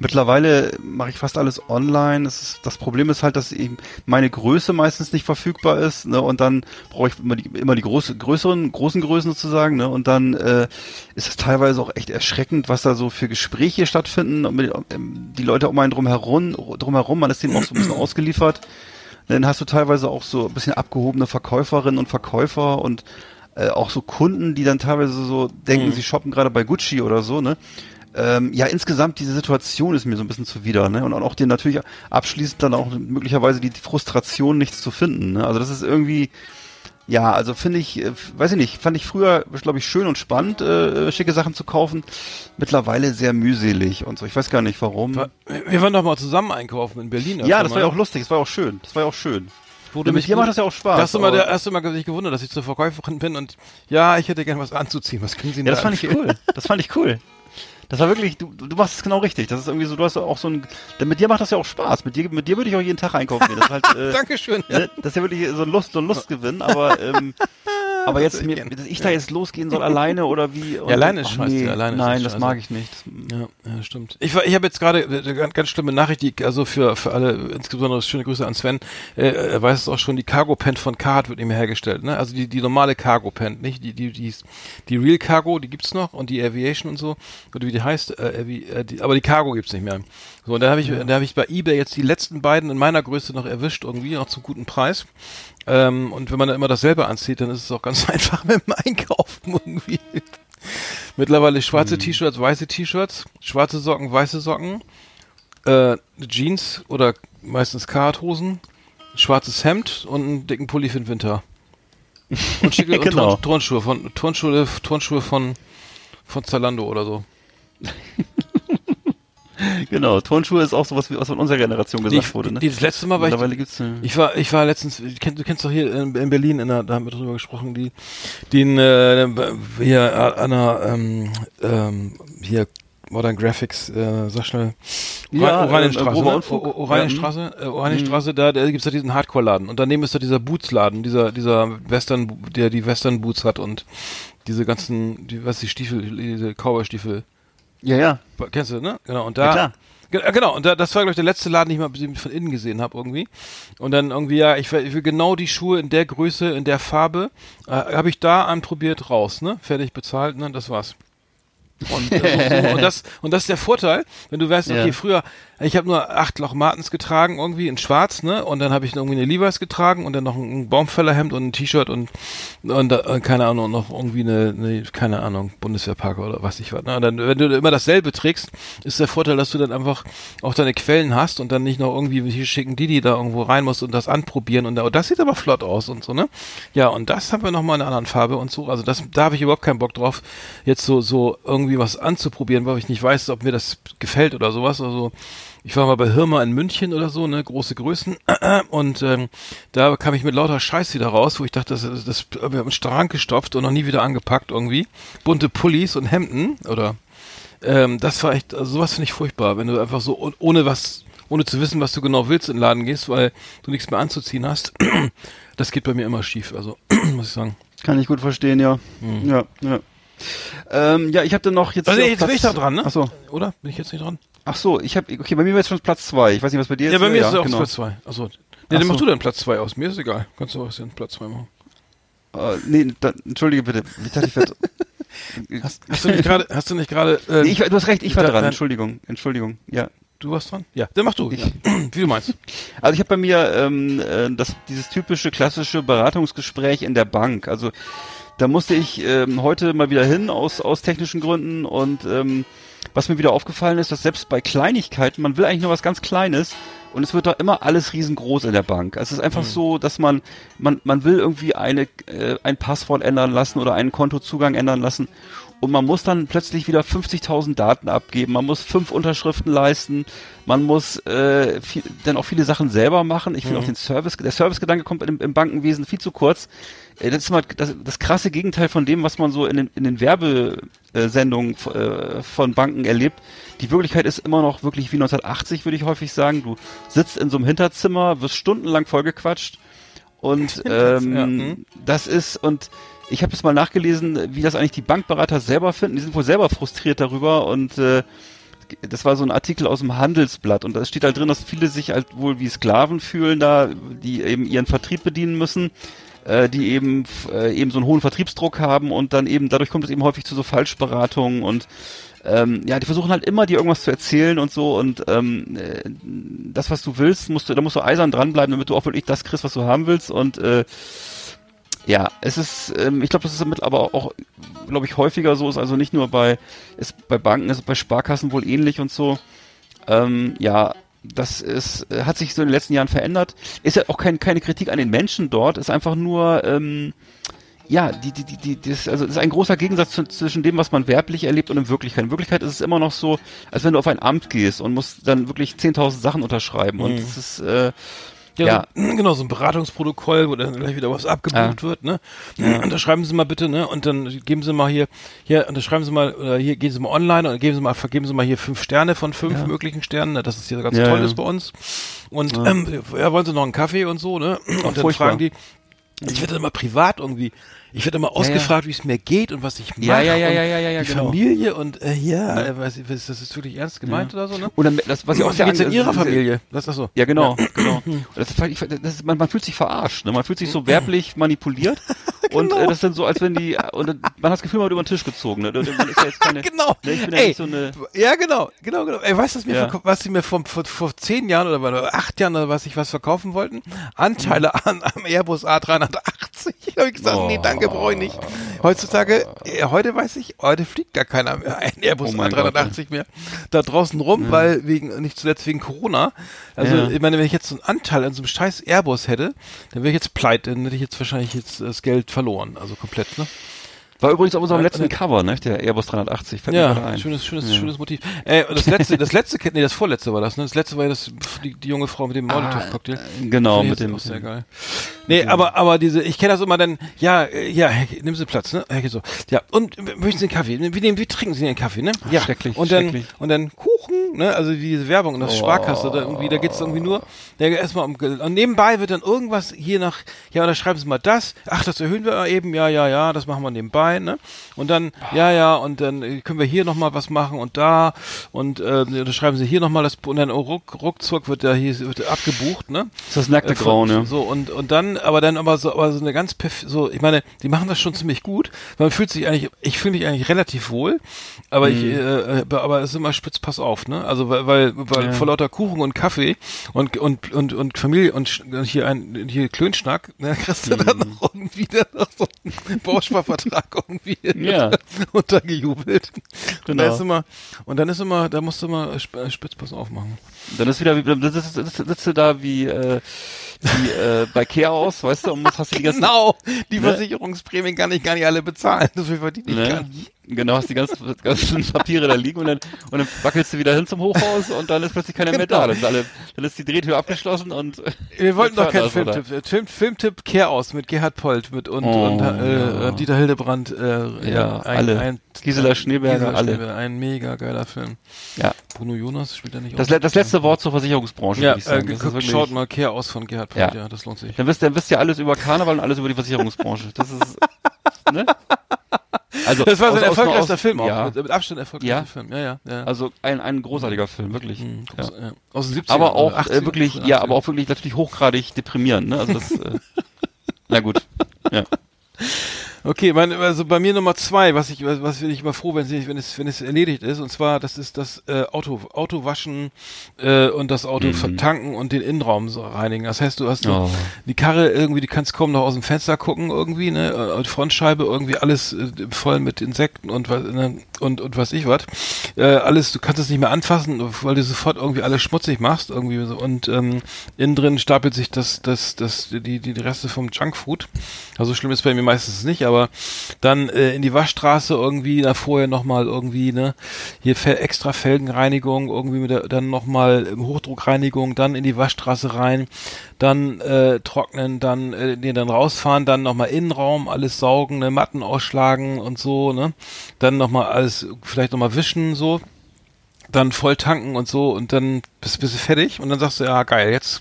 mittlerweile mache ich fast alles online. Das, ist, das Problem ist halt, dass eben meine Größe meistens nicht verfügbar ist. Ne? Und dann brauche ich immer die, immer die große, größeren, großen Größen sozusagen. Ne? Und dann äh, ist es teilweise auch echt erschreckend, was da so für Gespräche stattfinden. Und mit, ähm, die Leute um einen drumherum, drumherum, man ist denen auch so ein bisschen ausgeliefert. Dann hast du teilweise auch so ein bisschen abgehobene Verkäuferinnen und Verkäufer und äh, auch so Kunden, die dann teilweise so denken, Mhm. sie shoppen gerade bei Gucci oder so, ne? Ähm, ja, insgesamt diese Situation ist mir so ein bisschen zuwider, ne? Und auch dir natürlich abschließend dann auch möglicherweise die Frustration, nichts zu finden, ne? Also das ist irgendwie, Ja, also finde ich, äh, weiß ich nicht, fand ich früher, glaube ich, schön und spannend, äh, schicke Sachen zu kaufen. Mittlerweile sehr mühselig und so. Ich weiß gar nicht warum. Wa- Wir waren doch mal zusammen einkaufen in Berlin. ja, das mal, war ja auch lustig, das war ja auch schön. Das war ja auch schön. Wo Mit dir macht das ja auch Spaß. Hast du mal, der, hast du mal sich gewundert, dass ich zur Verkäuferin bin und ja, ich hätte gern was anzuziehen. Was können Sie denn Ja, das da fand ich empfehlen? cool. Das fand ich cool. Das war wirklich, du, du machst es genau richtig. Das ist irgendwie so, du hast auch so ein, denn mit dir macht das ja auch Spaß. Mit dir, mit dir würde ich auch jeden Tag einkaufen gehen. Das ist halt, äh, Dankeschön. Ne, das ist ja wirklich so ein Lust, so ein Lustgewinn, aber, ähm, aber jetzt, mir, dass ich da jetzt losgehen soll alleine oder wie? und- alleine ist scheiße, nee, alleine ist Nein, echt das scheiße. mag ich nicht. Ja, ja, stimmt. Ich, ich habe jetzt gerade äh, ganz, ganz schlimme Nachricht, die, also für, für alle, insbesondere schöne Grüße an Sven, äh, er weiß es auch schon, die Cargo Pen von Carhartt wird nicht mehr hergestellt, ne? Also die, die normale Cargo Pen, nicht? Die, die, die, die Real Cargo, die gibt's noch und die Aviation und so, oder wie die heißt, äh, Avi, äh, die, aber die Cargo gibt's nicht mehr. So, und da habe ich, da habe ich bei eBay jetzt die letzten beiden in meiner Größe noch erwischt, irgendwie, auch zum guten Preis. Ähm, und wenn man dann immer dasselbe anzieht, dann ist es auch ganz einfach mit dem Einkaufen irgendwie. Mittlerweile schwarze T-Shirts, weiße T-Shirts, schwarze Socken, weiße Socken, äh, Jeans oder meistens Karthosen, schwarzes Hemd und einen dicken Pulli für den Winter. Und schicke und Genau. Turn, Turnschuhe von Turnschuhe, Turnschuhe von von Zalando oder so. genau, Turnschuhe ist auch sowas, was von unserer Generation gesagt Die, wurde, ne? das letzte Mal war ich, Mittlerweile gibt's, äh, Ich war, ich war letztens, du kennst, du kennst doch hier in, in Berlin, in der, da haben wir drüber gesprochen, die, den, äh, hier an der, ähm, ähm, hier Modern Graphics, äh, sag schnell, Ja, Oranienstraße, ähm, ne? Oberunfug. O- O- Oranienstraße, äh, Oranienstraße, da, da gibt's da diesen Hardcore-Laden und daneben ist da dieser Boots-Laden, dieser, dieser Western, der die Western-Boots hat und diese ganzen, die, was die Stiefel, diese Cowboy-Stiefel, ja, ja. Kennst du, ne? Genau. Und Ja, da. klar. Ge- äh, Genau, und da, das war, glaube ich, der letzte Laden, den ich mal von innen gesehen habe irgendwie. Und dann irgendwie, ja, ich will, ich will genau die Schuhe in der Größe, in der Farbe, äh, habe ich da anprobiert raus, ne? Fertig bezahlt, ne? Das war's. Und, äh, so, so, und, das, und das ist der Vorteil, wenn du weißt, okay, Ja. früher, ich habe nur acht Loch Martens getragen irgendwie in schwarz, ne? Und dann habe ich irgendwie eine Levi's getragen und dann noch ein, ein Baumfällerhemd und ein T-Shirt und, und äh, keine Ahnung, noch irgendwie eine, eine keine Ahnung, Bundeswehrparker oder was ich was. Ne? Und dann, wenn du immer dasselbe trägst, ist der Vorteil, dass du dann einfach auch deine Quellen hast und dann nicht noch irgendwie hier schicken die, die da irgendwo rein muss und das anprobieren und, da, und das sieht aber flott aus und so, ne? Ja, und das haben wir nochmal in einer anderen Farbe und so. Also das, da habe ich überhaupt keinen Bock drauf, jetzt so, so irgendwie was anzuprobieren, weil ich nicht weiß, ob mir das gefällt oder sowas. Also ich war mal bei Hirma in München oder so, ne, große Größen. Und ähm, da kam ich mit lauter Scheiß wieder raus, wo ich dachte, das, das, das wir haben einen Strang gestopft und noch nie wieder angepackt irgendwie. Bunte Pullis und Hemden oder ähm, das war echt, also sowas finde ich furchtbar, wenn du einfach so oh- ohne was, ohne zu wissen, was du genau willst, in den Laden gehst, weil du nichts mehr anzuziehen hast. Das geht bei mir immer schief, also muss ich sagen. Kann ich gut verstehen, ja. Ja, ja. Ähm, ja, ich habe dann noch jetzt. Also jetzt auf bin ich Platz- da dran, ne? Ach so. Oder? Bin ich jetzt nicht dran? Ach so, ich habe okay, bei mir war jetzt schon Platz zwei. Ich weiß nicht, was bei dir Ja, jetzt bei mir ja, ist es auch genau. Platz 2. Achso. Nee, Ach dann mach so. du dann Platz 2 aus. Mir ist egal. Kannst du auch den Platz 2 machen. Äh, nee, da, entschuldige bitte. Ich dachte, ich werde. Hast, hast du nicht gerade, hast du nicht gerade, äh, nee, ich, du hast recht, ich war dran. Entschuldigung, Entschuldigung. Ja. du warst dran? Ja, dann mach du. Ich- Ja. Wie du meinst. Also ich habe bei mir ähm, äh, das, dieses typische klassische Beratungsgespräch in der Bank. Also da musste ich ähm, heute mal wieder hin aus, aus technischen Gründen und ähm, was mir wieder aufgefallen ist, dass selbst bei Kleinigkeiten, man will eigentlich nur was ganz Kleines und es wird doch immer alles riesengroß in der Bank. Also es ist einfach so, dass man, man, man will irgendwie eine, äh, ein Passwort ändern lassen oder einen Kontozugang ändern lassen und man muss dann plötzlich wieder 50.000 Daten abgeben, man muss fünf Unterschriften leisten, man muss äh, viel, dann auch viele Sachen selber machen. Ich finde auch den Service, der Servicegedanke kommt im, im Bankenwesen viel zu kurz. Äh, Das ist mal das, das krasse Gegenteil von dem, was man so in den, in den Werbesendungen äh, von Banken erlebt. Die Wirklichkeit ist immer noch wirklich wie 1980, würde ich häufig sagen. Du sitzt in so einem Hinterzimmer, wirst stundenlang vollgequatscht und Hinterzimmer, ja, ähm, hm. das ist und ich habe jetzt mal nachgelesen, wie das eigentlich die Bankberater selber finden. Die sind wohl selber frustriert darüber und äh, das war so ein Artikel aus dem Handelsblatt und da steht halt drin, dass viele sich halt wohl wie Sklaven fühlen da, die eben ihren Vertrieb bedienen müssen, äh, die eben äh, eben so einen hohen Vertriebsdruck haben und dann eben dadurch kommt es eben häufig zu so Falschberatungen und ähm, ja, die versuchen halt immer dir irgendwas zu erzählen und so und ähm, äh, das, was du willst, musst du, da musst du eisern dranbleiben, damit du auch wirklich das kriegst, was du haben willst und äh, ja, es ist, ähm, ich glaube, das ist damit aber auch, glaube ich, häufiger so ist, also nicht nur bei, ist bei Banken, ist bei Sparkassen wohl ähnlich und so. Ähm, ja, das ist, äh, hat sich so in den letzten Jahren verändert. Ist ja auch kein, keine Kritik an den Menschen dort, ist einfach nur, ähm, ja, die, die, die, die, das, also das ist ein großer Gegensatz zwischen dem, was man werblich erlebt und in Wirklichkeit. In Wirklichkeit ist es immer noch so, als wenn du auf ein Amt gehst und musst dann wirklich 10.000 Sachen unterschreiben. Und es ist, äh, Ja, Ja. So, genau, so ein Beratungsprotokoll, wo dann gleich wieder was abgebucht Ja. wird, ne? Unterschreiben Sie mal bitte, ne? Und dann geben Sie mal hier, hier, unterschreiben Sie mal, oder hier gehen Sie mal online und geben Sie mal, vergeben Sie mal hier fünf Sterne von fünf Ja. möglichen Sternen, ne? Das ist hier ganz Ja, toll ja. ist bei uns. Und ähm, ja, wollen Sie noch einen Kaffee und so, ne? Und dann furchtbar. fragen die, ich werde immer privat irgendwie, ich werde immer ausgefragt, wie es mir geht und was ich mache. Ja, ja, ja, und ja, ja, ja, ja, Die genau. Familie und äh, ja, äh, weiß ich, was- das ist wirklich ernst gemeint oder so, ne? oder das, was ich auch geht's in Ihrer Familie? Das ist so. Ja, genau, genau. Und Das ist, ich, das ist, man, man fühlt sich verarscht, ne? Man fühlt sich so werblich manipuliert und Genau. äh, das ist dann so, als wenn die und man hat das Gefühl, man wird über den Tisch gezogen, ne? Man ist ja jetzt keine, Genau. Ne, ich bin ja Ey, nicht so eine, Ja, genau, genau, genau. Ey, weißt du, was, mir Ja. was sie mir vor, vor, vor zehn Jahren oder war- acht Jahren oder was ich was verkaufen wollten? Anteile an am Airbus A380. Ich habe gesagt, nee, danke, brauche ich nicht. Heutzutage, äh, heute weiß ich, heute fliegt gar keiner mehr ein Airbus Oh mein Gott, A380 mehr da draußen rum, weil wegen, nicht zuletzt wegen Corona. Also, Ja. ich meine, wenn ich jetzt so einen Anteil an so einem scheiß Airbus hätte, dann wäre ich jetzt pleite, dann hätte ich jetzt wahrscheinlich jetzt das Geld verloren. Also komplett, ne? War übrigens auf unserem Ja, letzten ne. Cover, ne? Der Airbus 380, fällt Ja, ein. schönes, schönes, Ja. schönes Motiv. Äh, das letzte, das letzte, nee, das vorletzte war das, ne? Das letzte war ja das, die, die junge Frau mit dem Molotow-Cocktail. Genau, Finde ich mit dem, auch sehr geil. Nee, aber, aber diese, ich kenne das immer dann, ja, äh, ja, Herr, nehmen Sie Platz, ne? Herr, so. Ja, und äh, möchten Sie einen Kaffee? Wie, nehmen, wie trinken Sie den Kaffee, ne? Ja. schrecklich, Und dann, schrecklich. und dann Kuchen, ne? Also diese Werbung und das Oh. Sparkasse, da irgendwie, da geht's irgendwie nur, da erstmal um, und nebenbei wird dann irgendwas hier nach, ja, oder schreiben Sie mal das, ach, das erhöhen wir eben, ja, ja, ja, das machen wir nebenbei, ne? Und dann, ja, ja, und dann äh, können wir hier nochmal was machen und da, und, äh, dann schreiben Sie hier nochmal das, und dann ruck, ruckzuck wird da hier, wird abgebucht, ne? Das ist das nackte Äh, Grauen, ja. So, und, und dann, aber dann aber so, aber so eine ganz, perf so, ich meine, die machen das schon ziemlich gut. Man fühlt sich eigentlich, ich fühle mich eigentlich relativ wohl, aber ich, Mhm. äh, äh, aber es ist immer spitz, pass auf, ne? Also, weil, weil, weil Ja. vor lauter Kuchen und Kaffee und, und, und, und Familie und, hier ein, hier Klönschnack, ne, kriegst du dann Mhm. noch irgendwie dann noch so einen Bausparvertrag irgendwie Ja. untergejubelt. Und Genau. da ist immer, und dann ist immer, da musst du immer sp- spitz, pass auf machen. Dann ist wieder, wie- dann sitzt, sitzt, du da wie, äh, wie äh, bei Chaos, weißt du, und musst, hast du die ganzen, Genau, die Ne? Versicherungsprämien kann ich gar nicht alle bezahlen. Das verdiene ich gar ne? nicht. Genau, hast die ganzen, ganzen Papiere da liegen und dann, und dann wackelst du wieder hin zum Hochhaus und dann ist plötzlich keiner mehr Genau. da. Dann ist, alle, dann ist die Drehtür abgeschlossen und Wir wollten doch keinen da. Filmtipp. Äh, Film, Filmtipp Kehr aus mit Gerhard Polt mit und, Oh, und äh, ja. Dieter Hildebrand. Äh, Ja, alle. Gisela Schneeberger, Gisela alle. Schneeberger, ein mega geiler Film. ja. Bruno Jonas spielt er nicht Das, das letzte Wort zur Versicherungsbranche, Ja, würde ich sagen. äh, wirklich- schaut mal Kehr aus von Gerhard Polt. Ja. Ja, das lohnt sich. Dann wisst, ihr, wisst ihr alles über Karneval und alles über die Versicherungsbranche. Das ist, ne? Also, Das war sein aus- erfolgreichster aus- Film auch. Ja. Mit, mit Abstand erfolgreichster Ja. Film. Ja, ja. ja. Also ein, ein großartiger Film, wirklich. Mhm, ja. groß, ja. Aus den 70ern. Aber auch oder 80ern, äh, wirklich, 80ern. ja, aber auch wirklich natürlich hochgradig deprimierend, ne? Also das, äh, na gut. Ja. Okay, mein, also bei mir Nummer zwei, was ich, was was bin ich immer froh, wenn es, wenn es, wenn es erledigt ist, und zwar, das ist das äh, Auto, Auto waschen äh, und das Auto vertanken und den Innenraum so reinigen. Das heißt, du hast so Oh. die Karre irgendwie, du kannst kaum noch aus dem Fenster gucken irgendwie, ne, und Frontscheibe irgendwie alles äh, voll mit Insekten und was ne, und und was ich was. Äh, alles, du kannst es nicht mehr anfassen, weil du sofort irgendwie alles schmutzig machst irgendwie so. und ähm, innen drin stapelt sich das das das die die, die Reste vom Junkfood. Also schlimm ist bei mir meistens nicht, aber dann äh, in die Waschstraße irgendwie, da vorher nochmal irgendwie, ne, hier extra Felgenreinigung, irgendwie mit der, dann nochmal Hochdruckreinigung, dann in die Waschstraße rein, dann äh, trocknen, dann, äh, nee, dann rausfahren, dann nochmal Innenraum, alles saugen, ne, Matten ausschlagen und so, ne, dann nochmal alles, vielleicht nochmal wischen, so, dann voll tanken und so und dann bist, bist du fertig und dann sagst du, ja geil, jetzt,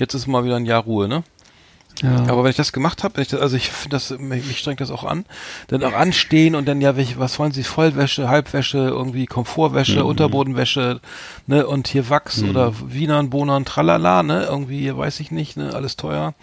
jetzt ist mal wieder ein Jahr Ruhe, ne? Ja. Aber wenn ich das gemacht habe, also ich finde das, mich, mich strengt das auch an, dann auch anstehen und dann ja, welche, was wollen Sie, Vollwäsche, Halbwäsche, irgendwie Komfortwäsche, Unterbodenwäsche, ne, und hier Wachs oder Wienern, Bohnern, tralala, ne, irgendwie, weiß ich nicht, ne, alles teuer.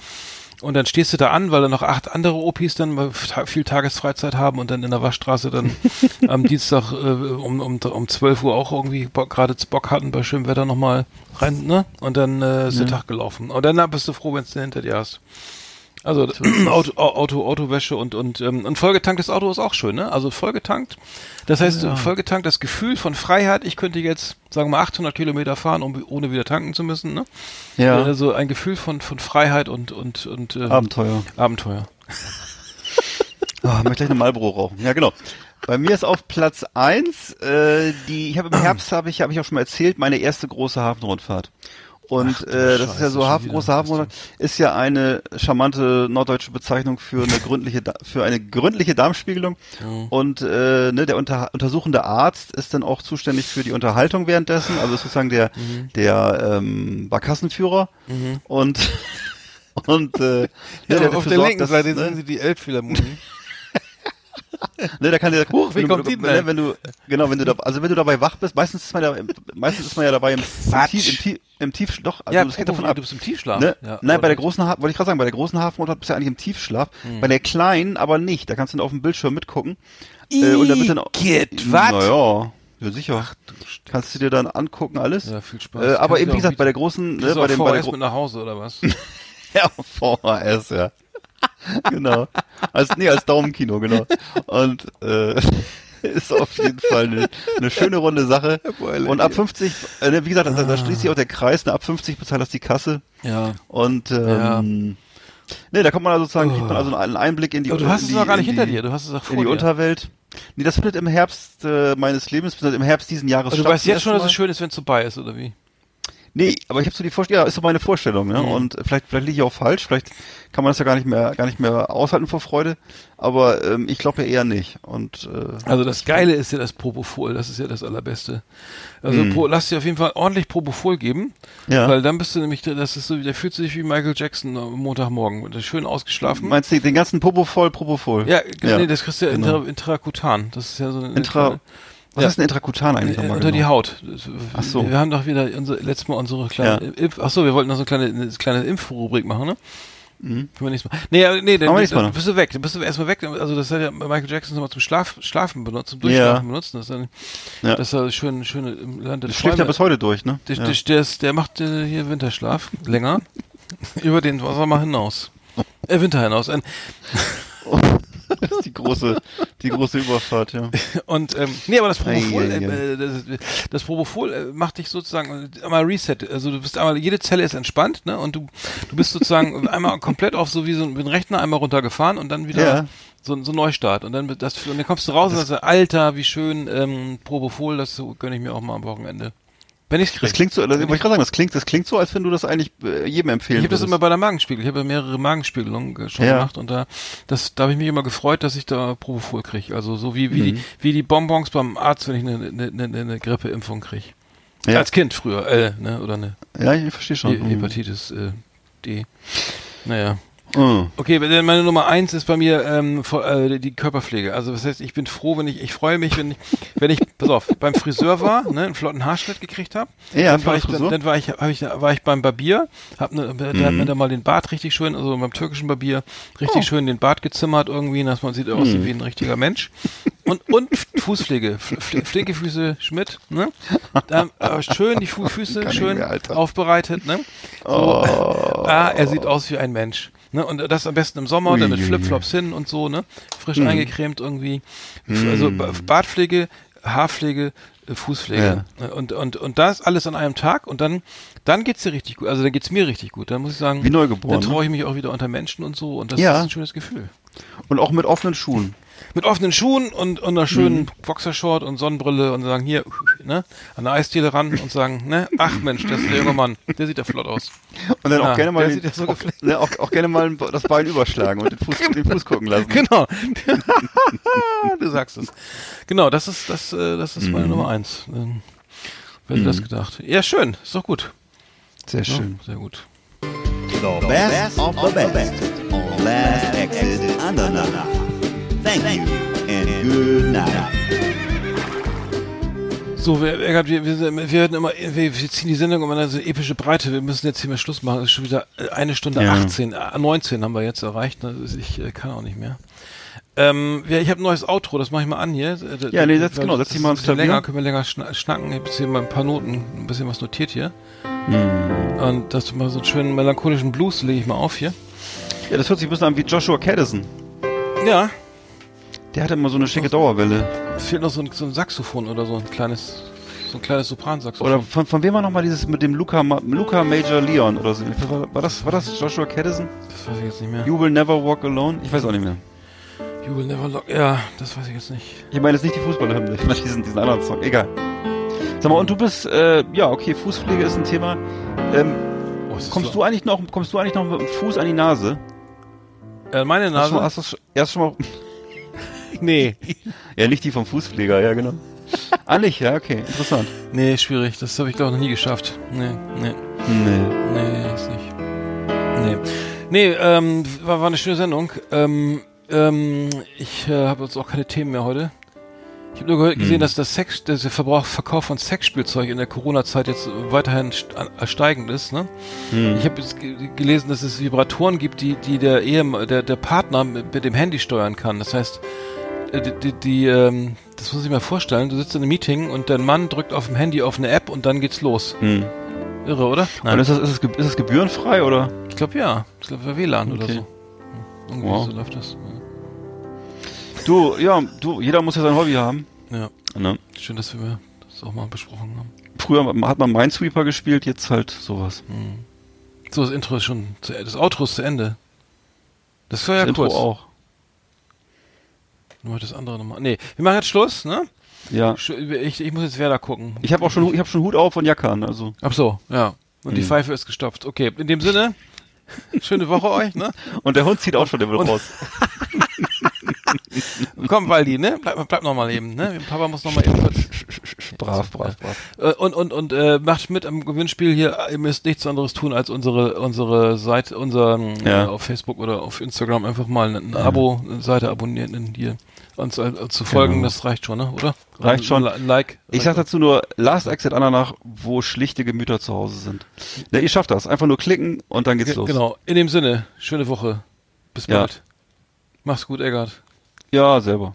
Und dann stehst du da an, weil da noch acht andere Opis dann viel Tagesfreizeit haben und dann in der Waschstraße dann am Dienstag äh, um, um, um 12 Uhr auch irgendwie gerade Bock hatten bei schönem Wetter nochmal rein, ne? Und dann äh, ist der Tag gelaufen. Und dann bist du froh, wenn du den hinter dir hast. Also Auto, Auto, Autowäsche und und ähm, ein vollgetanktes Auto ist auch schön, ne? Also vollgetankt. Das heißt, vollgetankt das Gefühl von Freiheit. Ich könnte jetzt, sagen wir mal, 800 Kilometer fahren, um, ohne wieder tanken zu müssen, ne? Ja. Also ein Gefühl von von Freiheit und und und ähm, Abenteuer. Abenteuer. Oh, ich möchte gleich eine Marlboro rauchen. Ja, genau. Bei mir ist auf Platz eins äh, die, ich habe im Herbst, habe ich, habe ich auch schon mal erzählt, meine erste große Hafenrundfahrt. Und Ach äh, das ist ja Scheiße, so, Hafen, große Hafenrundfahrt ist ja eine charmante norddeutsche Bezeichnung für eine gründliche, für eine gründliche Darmspiegelung. Und äh, ne, der unter, untersuchende Arzt ist dann auch zuständig für die Unterhaltung währenddessen, also ist sozusagen der, Mhm. der ähm, Barkassenführer. Und und äh, ja, der auf der sorgt, linken dass, Seite ne, sehen Sie die Elbphilharmonie. Ne, da kann der, Huch, wie wenn kommt du, die ne, wenn du, genau, wenn du da, also wenn du dabei wach bist, meistens ist man ja, meistens ist man ja dabei im, im. Tief, im, Tief, im Tiefschlaf, also ja, das geht davon ab. du bist im Tiefschlaf. Ne? Ja, Nein, bei der großen, wollte ich gerade sagen, bei der großen Hafenrundfahrt bist du eigentlich im Tiefschlaf, Hm. bei der kleinen aber nicht, da kannst du dann auf dem Bildschirm mitgucken. Äh, und da wird dann, was? Naja, ja sicher. kannst du dir dann angucken alles. Ja, viel Spaß. Äh, aber eben, wie gesagt, bei der großen, ne, du bei dem, bei der mit nach Hause oder was? Ja, VHS, ja. genau. Als, nee, als Daumenkino, genau. Und äh, ist auf jeden Fall eine, eine schöne runde Sache. Und ab 50, äh, ne, wie gesagt, da, da schließt sich auch der Kreis, ne, ab 50 bezahlt das die Kasse. Ja. Und ähm, ne, da kommt man also sozusagen, kriegt man also einen Einblick in die Aber du hast es die, noch gar nicht in hinter die, dir, du hast es auch vor in die dir. Unterwelt. Nee, das findet im Herbst äh, meines Lebens, im Herbst diesen Jahres du statt. weißt zum jetzt schon, dass es schön ist, wenn es vorbei ist, oder wie? Nee, aber ich habe so die Vorstellung, ja, ist so meine Vorstellung, ne? Mhm. Und vielleicht, vielleicht liege ich auch falsch, vielleicht kann man das ja gar nicht mehr, gar nicht mehr aushalten vor Freude. Aber ähm, ich glaube ja eher nicht. Und äh, Also das Geile ist ja das Propofol, das ist ja das Allerbeste. Also Mhm. Pro, lass dir auf jeden Fall ordentlich Propofol geben, ja. weil dann bist du nämlich, das ist so, der fühlt sich wie Michael Jackson am Montagmorgen, schön ausgeschlafen. Meinst du den ganzen Popo voll, Propofol? ja, Ja, nee, das kriegst du ja genau. intra, intrakutan. Das ist ja so eine Intra, was Ja. ist ein Intrakutan eigentlich Äh, nochmal unter die genau? Haut. Ach so. Wir haben doch wieder unser, letztes Mal unsere kleine Ja. Impf, ach so, wir wollten noch so eine kleine, eine kleine Impfrubrik machen, ne? Mhm. Können wir nächstes Mal. Nee, aber nee, dann, dann noch. bist du weg. Dann bist du erstmal weg. Also das hat ja Michael Jackson immer zum Schlaf, Schlafen benutzt, zum Durchschlafen Ja. benutzt. Das ist dann, Ja. dass er schön, schöne im Land der Das schläft ja bis heute durch, ne? der, ja. der, der, ist, der macht äh, hier Winterschlaf länger. über den Sommer hinaus. Äh, Winter hinaus. Ein, Das ist die große, die große Überfahrt, ja. Und ähm, nee, aber das Propofol, äh, das, das Propofol äh, macht dich sozusagen einmal Reset. Also du bist einmal, jede Zelle ist entspannt, ne? Und du, du bist sozusagen einmal komplett auf so wie so ein, Rechner einmal runtergefahren und dann wieder Ja. so, so ein Neustart. Und dann das und dann kommst du raus und sagst, Alter, wie schön, ähm, Propofol, das gönne ich mir auch mal am Wochenende. Wenn ich's krieg. Das klingt so, das, wollte ich gerade sagen, das klingt, das klingt so, als wenn du das eigentlich äh, jedem empfehlen Ich habe das immer bei der Magenspiegel. Ich habe ja mehrere Magenspiegelungen äh, schon Ja. gemacht und da, das, da habe ich mich immer gefreut, dass ich da Propofol kriege. Also so wie, wie, Mhm. die, wie die Bonbons beim Arzt, wenn ich eine, eine, eine, eine Grippeimpfung kriege. Ja. Als Kind früher, äh, ne, oder eine Ja, ich verstehe schon. He- Hepatitis äh, D. Naja. Mhm. Okay, meine Nummer eins ist bei mir ähm, äh, die Körperpflege. Also das heißt, ich bin froh, wenn ich, ich freue mich, wenn ich, wenn ich, pass auf, beim Friseur war, ne, einen flotten Haarschnitt gekriegt habe. Ja, dann war ich, dann, dann war ich, hab ich, war ich beim Barbier, hab ne, der hat Mhm. mir da mal den Bart richtig schön, also beim türkischen Barbier richtig Oh. schön den Bart gezimmert irgendwie, dass man sieht aussieht Mhm. wie ein richtiger Mensch. Und und Fußpflege, flinke Füße Schmidt, ne? Dann, äh, schön die Fu Füße schön mehr, aufbereitet, ne? So, Oh. ah, er sieht aus wie ein Mensch. Ne? Und das am besten im Sommer, dann mit Ui, ui, Flipflops hin und so, ne? Frisch Mhm. eingecremt irgendwie. Also Ba- Bartpflege, Haarpflege, äh, Fußpflege. Ne? Und, und, und das alles an einem Tag und dann, dann geht's dir richtig gut. Also dann geht's mir richtig gut. Dann muss ich sagen, Wie neugeboren, dann traue ich mich auch wieder unter Menschen und so und das Ja. ist ein schönes Gefühl. Und auch mit offenen Schuhen. Mit offenen Schuhen und, und einer schönen Mhm. Boxershort und Sonnenbrille und sagen hier, ne, an der Eisdiele ran und sagen, ne, ach Mensch, das ist der junge Mann, der sieht ja flott aus. Und dann Ja, auch gerne mal, den, so auch, ne, auch, auch gerne mal das Bein überschlagen und den Fuß, den Fuß gucken lassen. Genau. du sagst es. Genau, das ist das, äh, das ist Mhm. meine Nummer eins. Ähm, wer hätte das gedacht? Ja, schön, ist doch gut. Sehr Ja, schön. sehr gut. The best of the best on Last Exit Andernach. Thank you and good night. So, wir, wir, wir, wir, wir immer, wir, ziehen die Sendung immer in eine so epische Breite. Wir müssen jetzt hier mal Schluss machen. Es ist schon wieder äh, eine Stunde Ja. 18, äh, 19 haben wir jetzt erreicht. Ich äh, kann auch nicht mehr. Ähm, ja, ich habe ein neues Outro, das mache ich mal an hier. Äh, Ja, nee, setz- genau, setz dich mal ein ans bisschen Klavier. länger, können wir länger schna schnacken. Ich habe jetzt hier mal ein paar Noten, ein bisschen was notiert hier. Hm. Und das mal so einen schönen melancholischen Blues lege ich mal auf hier. Ja, das hört sich ein bisschen an wie Joshua Caddison. Ja, Der hatte immer so eine schicke Dauerwelle. es fehlt noch so ein, so ein Saxophon oder so ein kleines, so ein kleines Sopransaxophon. Oder von, von wem war nochmal dieses mit dem Luca, Luca Major Leon oder so? War, war, das, war das Joshua Caddison? das weiß ich jetzt nicht mehr. You will never walk alone? Ich weiß auch nicht mehr. You will never lock. Ja, das weiß ich jetzt nicht. Ich meine jetzt nicht die Fußballhymne, ich meine diesen, diesen anderen Song. Egal. Sag mal, und du bist, äh, ja, okay, Fußpflege ist ein Thema. Ähm, Oh, kommst so, du eigentlich noch, kommst du eigentlich noch mit dem Fuß an die Nase? Äh, meine Hast Nase? du, hast du erst schon mal, nee. ja, nicht die vom Fußpfleger, ja, genau. ah, nicht, ja, okay, interessant. Nee, schwierig. Das habe ich glaube noch nie geschafft. Nee, nee, Nee. nee, ist nicht. Nee. Nee, ähm, war, war eine schöne Sendung. Ähm, ähm, ich äh, habe jetzt auch keine Themen mehr heute. Ich habe nur gehört, gesehen, Hm. dass das Sex, dass der Verbrauch, Verkauf von Sexspielzeug in der Corona-Zeit jetzt weiterhin st äh, steigend ist. Ne? Hm. Ich habe jetzt ge- gelesen, dass es Vibratoren gibt, die, die der Ehemann, der, der Partner mit, dem Handy steuern kann. Das heißt, die, die, die ähm, das muss ich mir vorstellen, du sitzt in einem Meeting und dein Mann drückt auf dem Handy auf eine App und dann geht's los. Hm. Irre, oder? Und ist das, ist, ge- ist es gebührenfrei oder? ich glaube ja. Ich glaube WLAN oder Okay. so. Hm, Irgendwie Wow. so läuft das. Du, ja, du, jeder muss ja sein Hobby haben. Ja. Ne? Schön, dass wir das auch mal besprochen haben. Früher hat man Minesweeper gespielt, jetzt halt sowas. Hm. So, das Intro ist schon, zu, das Outro ist zu Ende. Das war ja das Intro kurz. auch. Nur das andere nochmal. Nee, wir machen jetzt Schluss, ne? Ja. Ich, ich muss jetzt Werder gucken. Ich habe auch schon, ich habe schon Hut auf und Jacke an, also. Ach so, ja. Und die Mhm. Pfeife ist gestopft. Okay, in dem Sinne, schöne Woche euch, ne? Und der Hund zieht auch schon den und- raus. Komm, Waldi, ne? Bleib, bleib noch mal eben, ne? Papa muss noch mal eben kurz. Brav, brav, brav. Äh, Und, und, und äh, macht mit am Gewinnspiel hier. Ihr müsst nichts anderes tun, als unsere, unsere Seite, unseren, Ja. äh, auf Facebook oder auf Instagram einfach mal ein, Abo, eine Seite abonnieren, hier uns äh, zu folgen. Genau. Das reicht schon, ne? Oder? Reicht schon. Like. Ich sag dazu nur Last Exit Ananach, wo schlichte Gemüter zu Hause sind. Ne, ihr schafft das. Einfach nur klicken und dann geht's Ge- los. Genau. In dem Sinne, schöne Woche. Bis Ja. Mach's gut, Eggert. Ja, selber.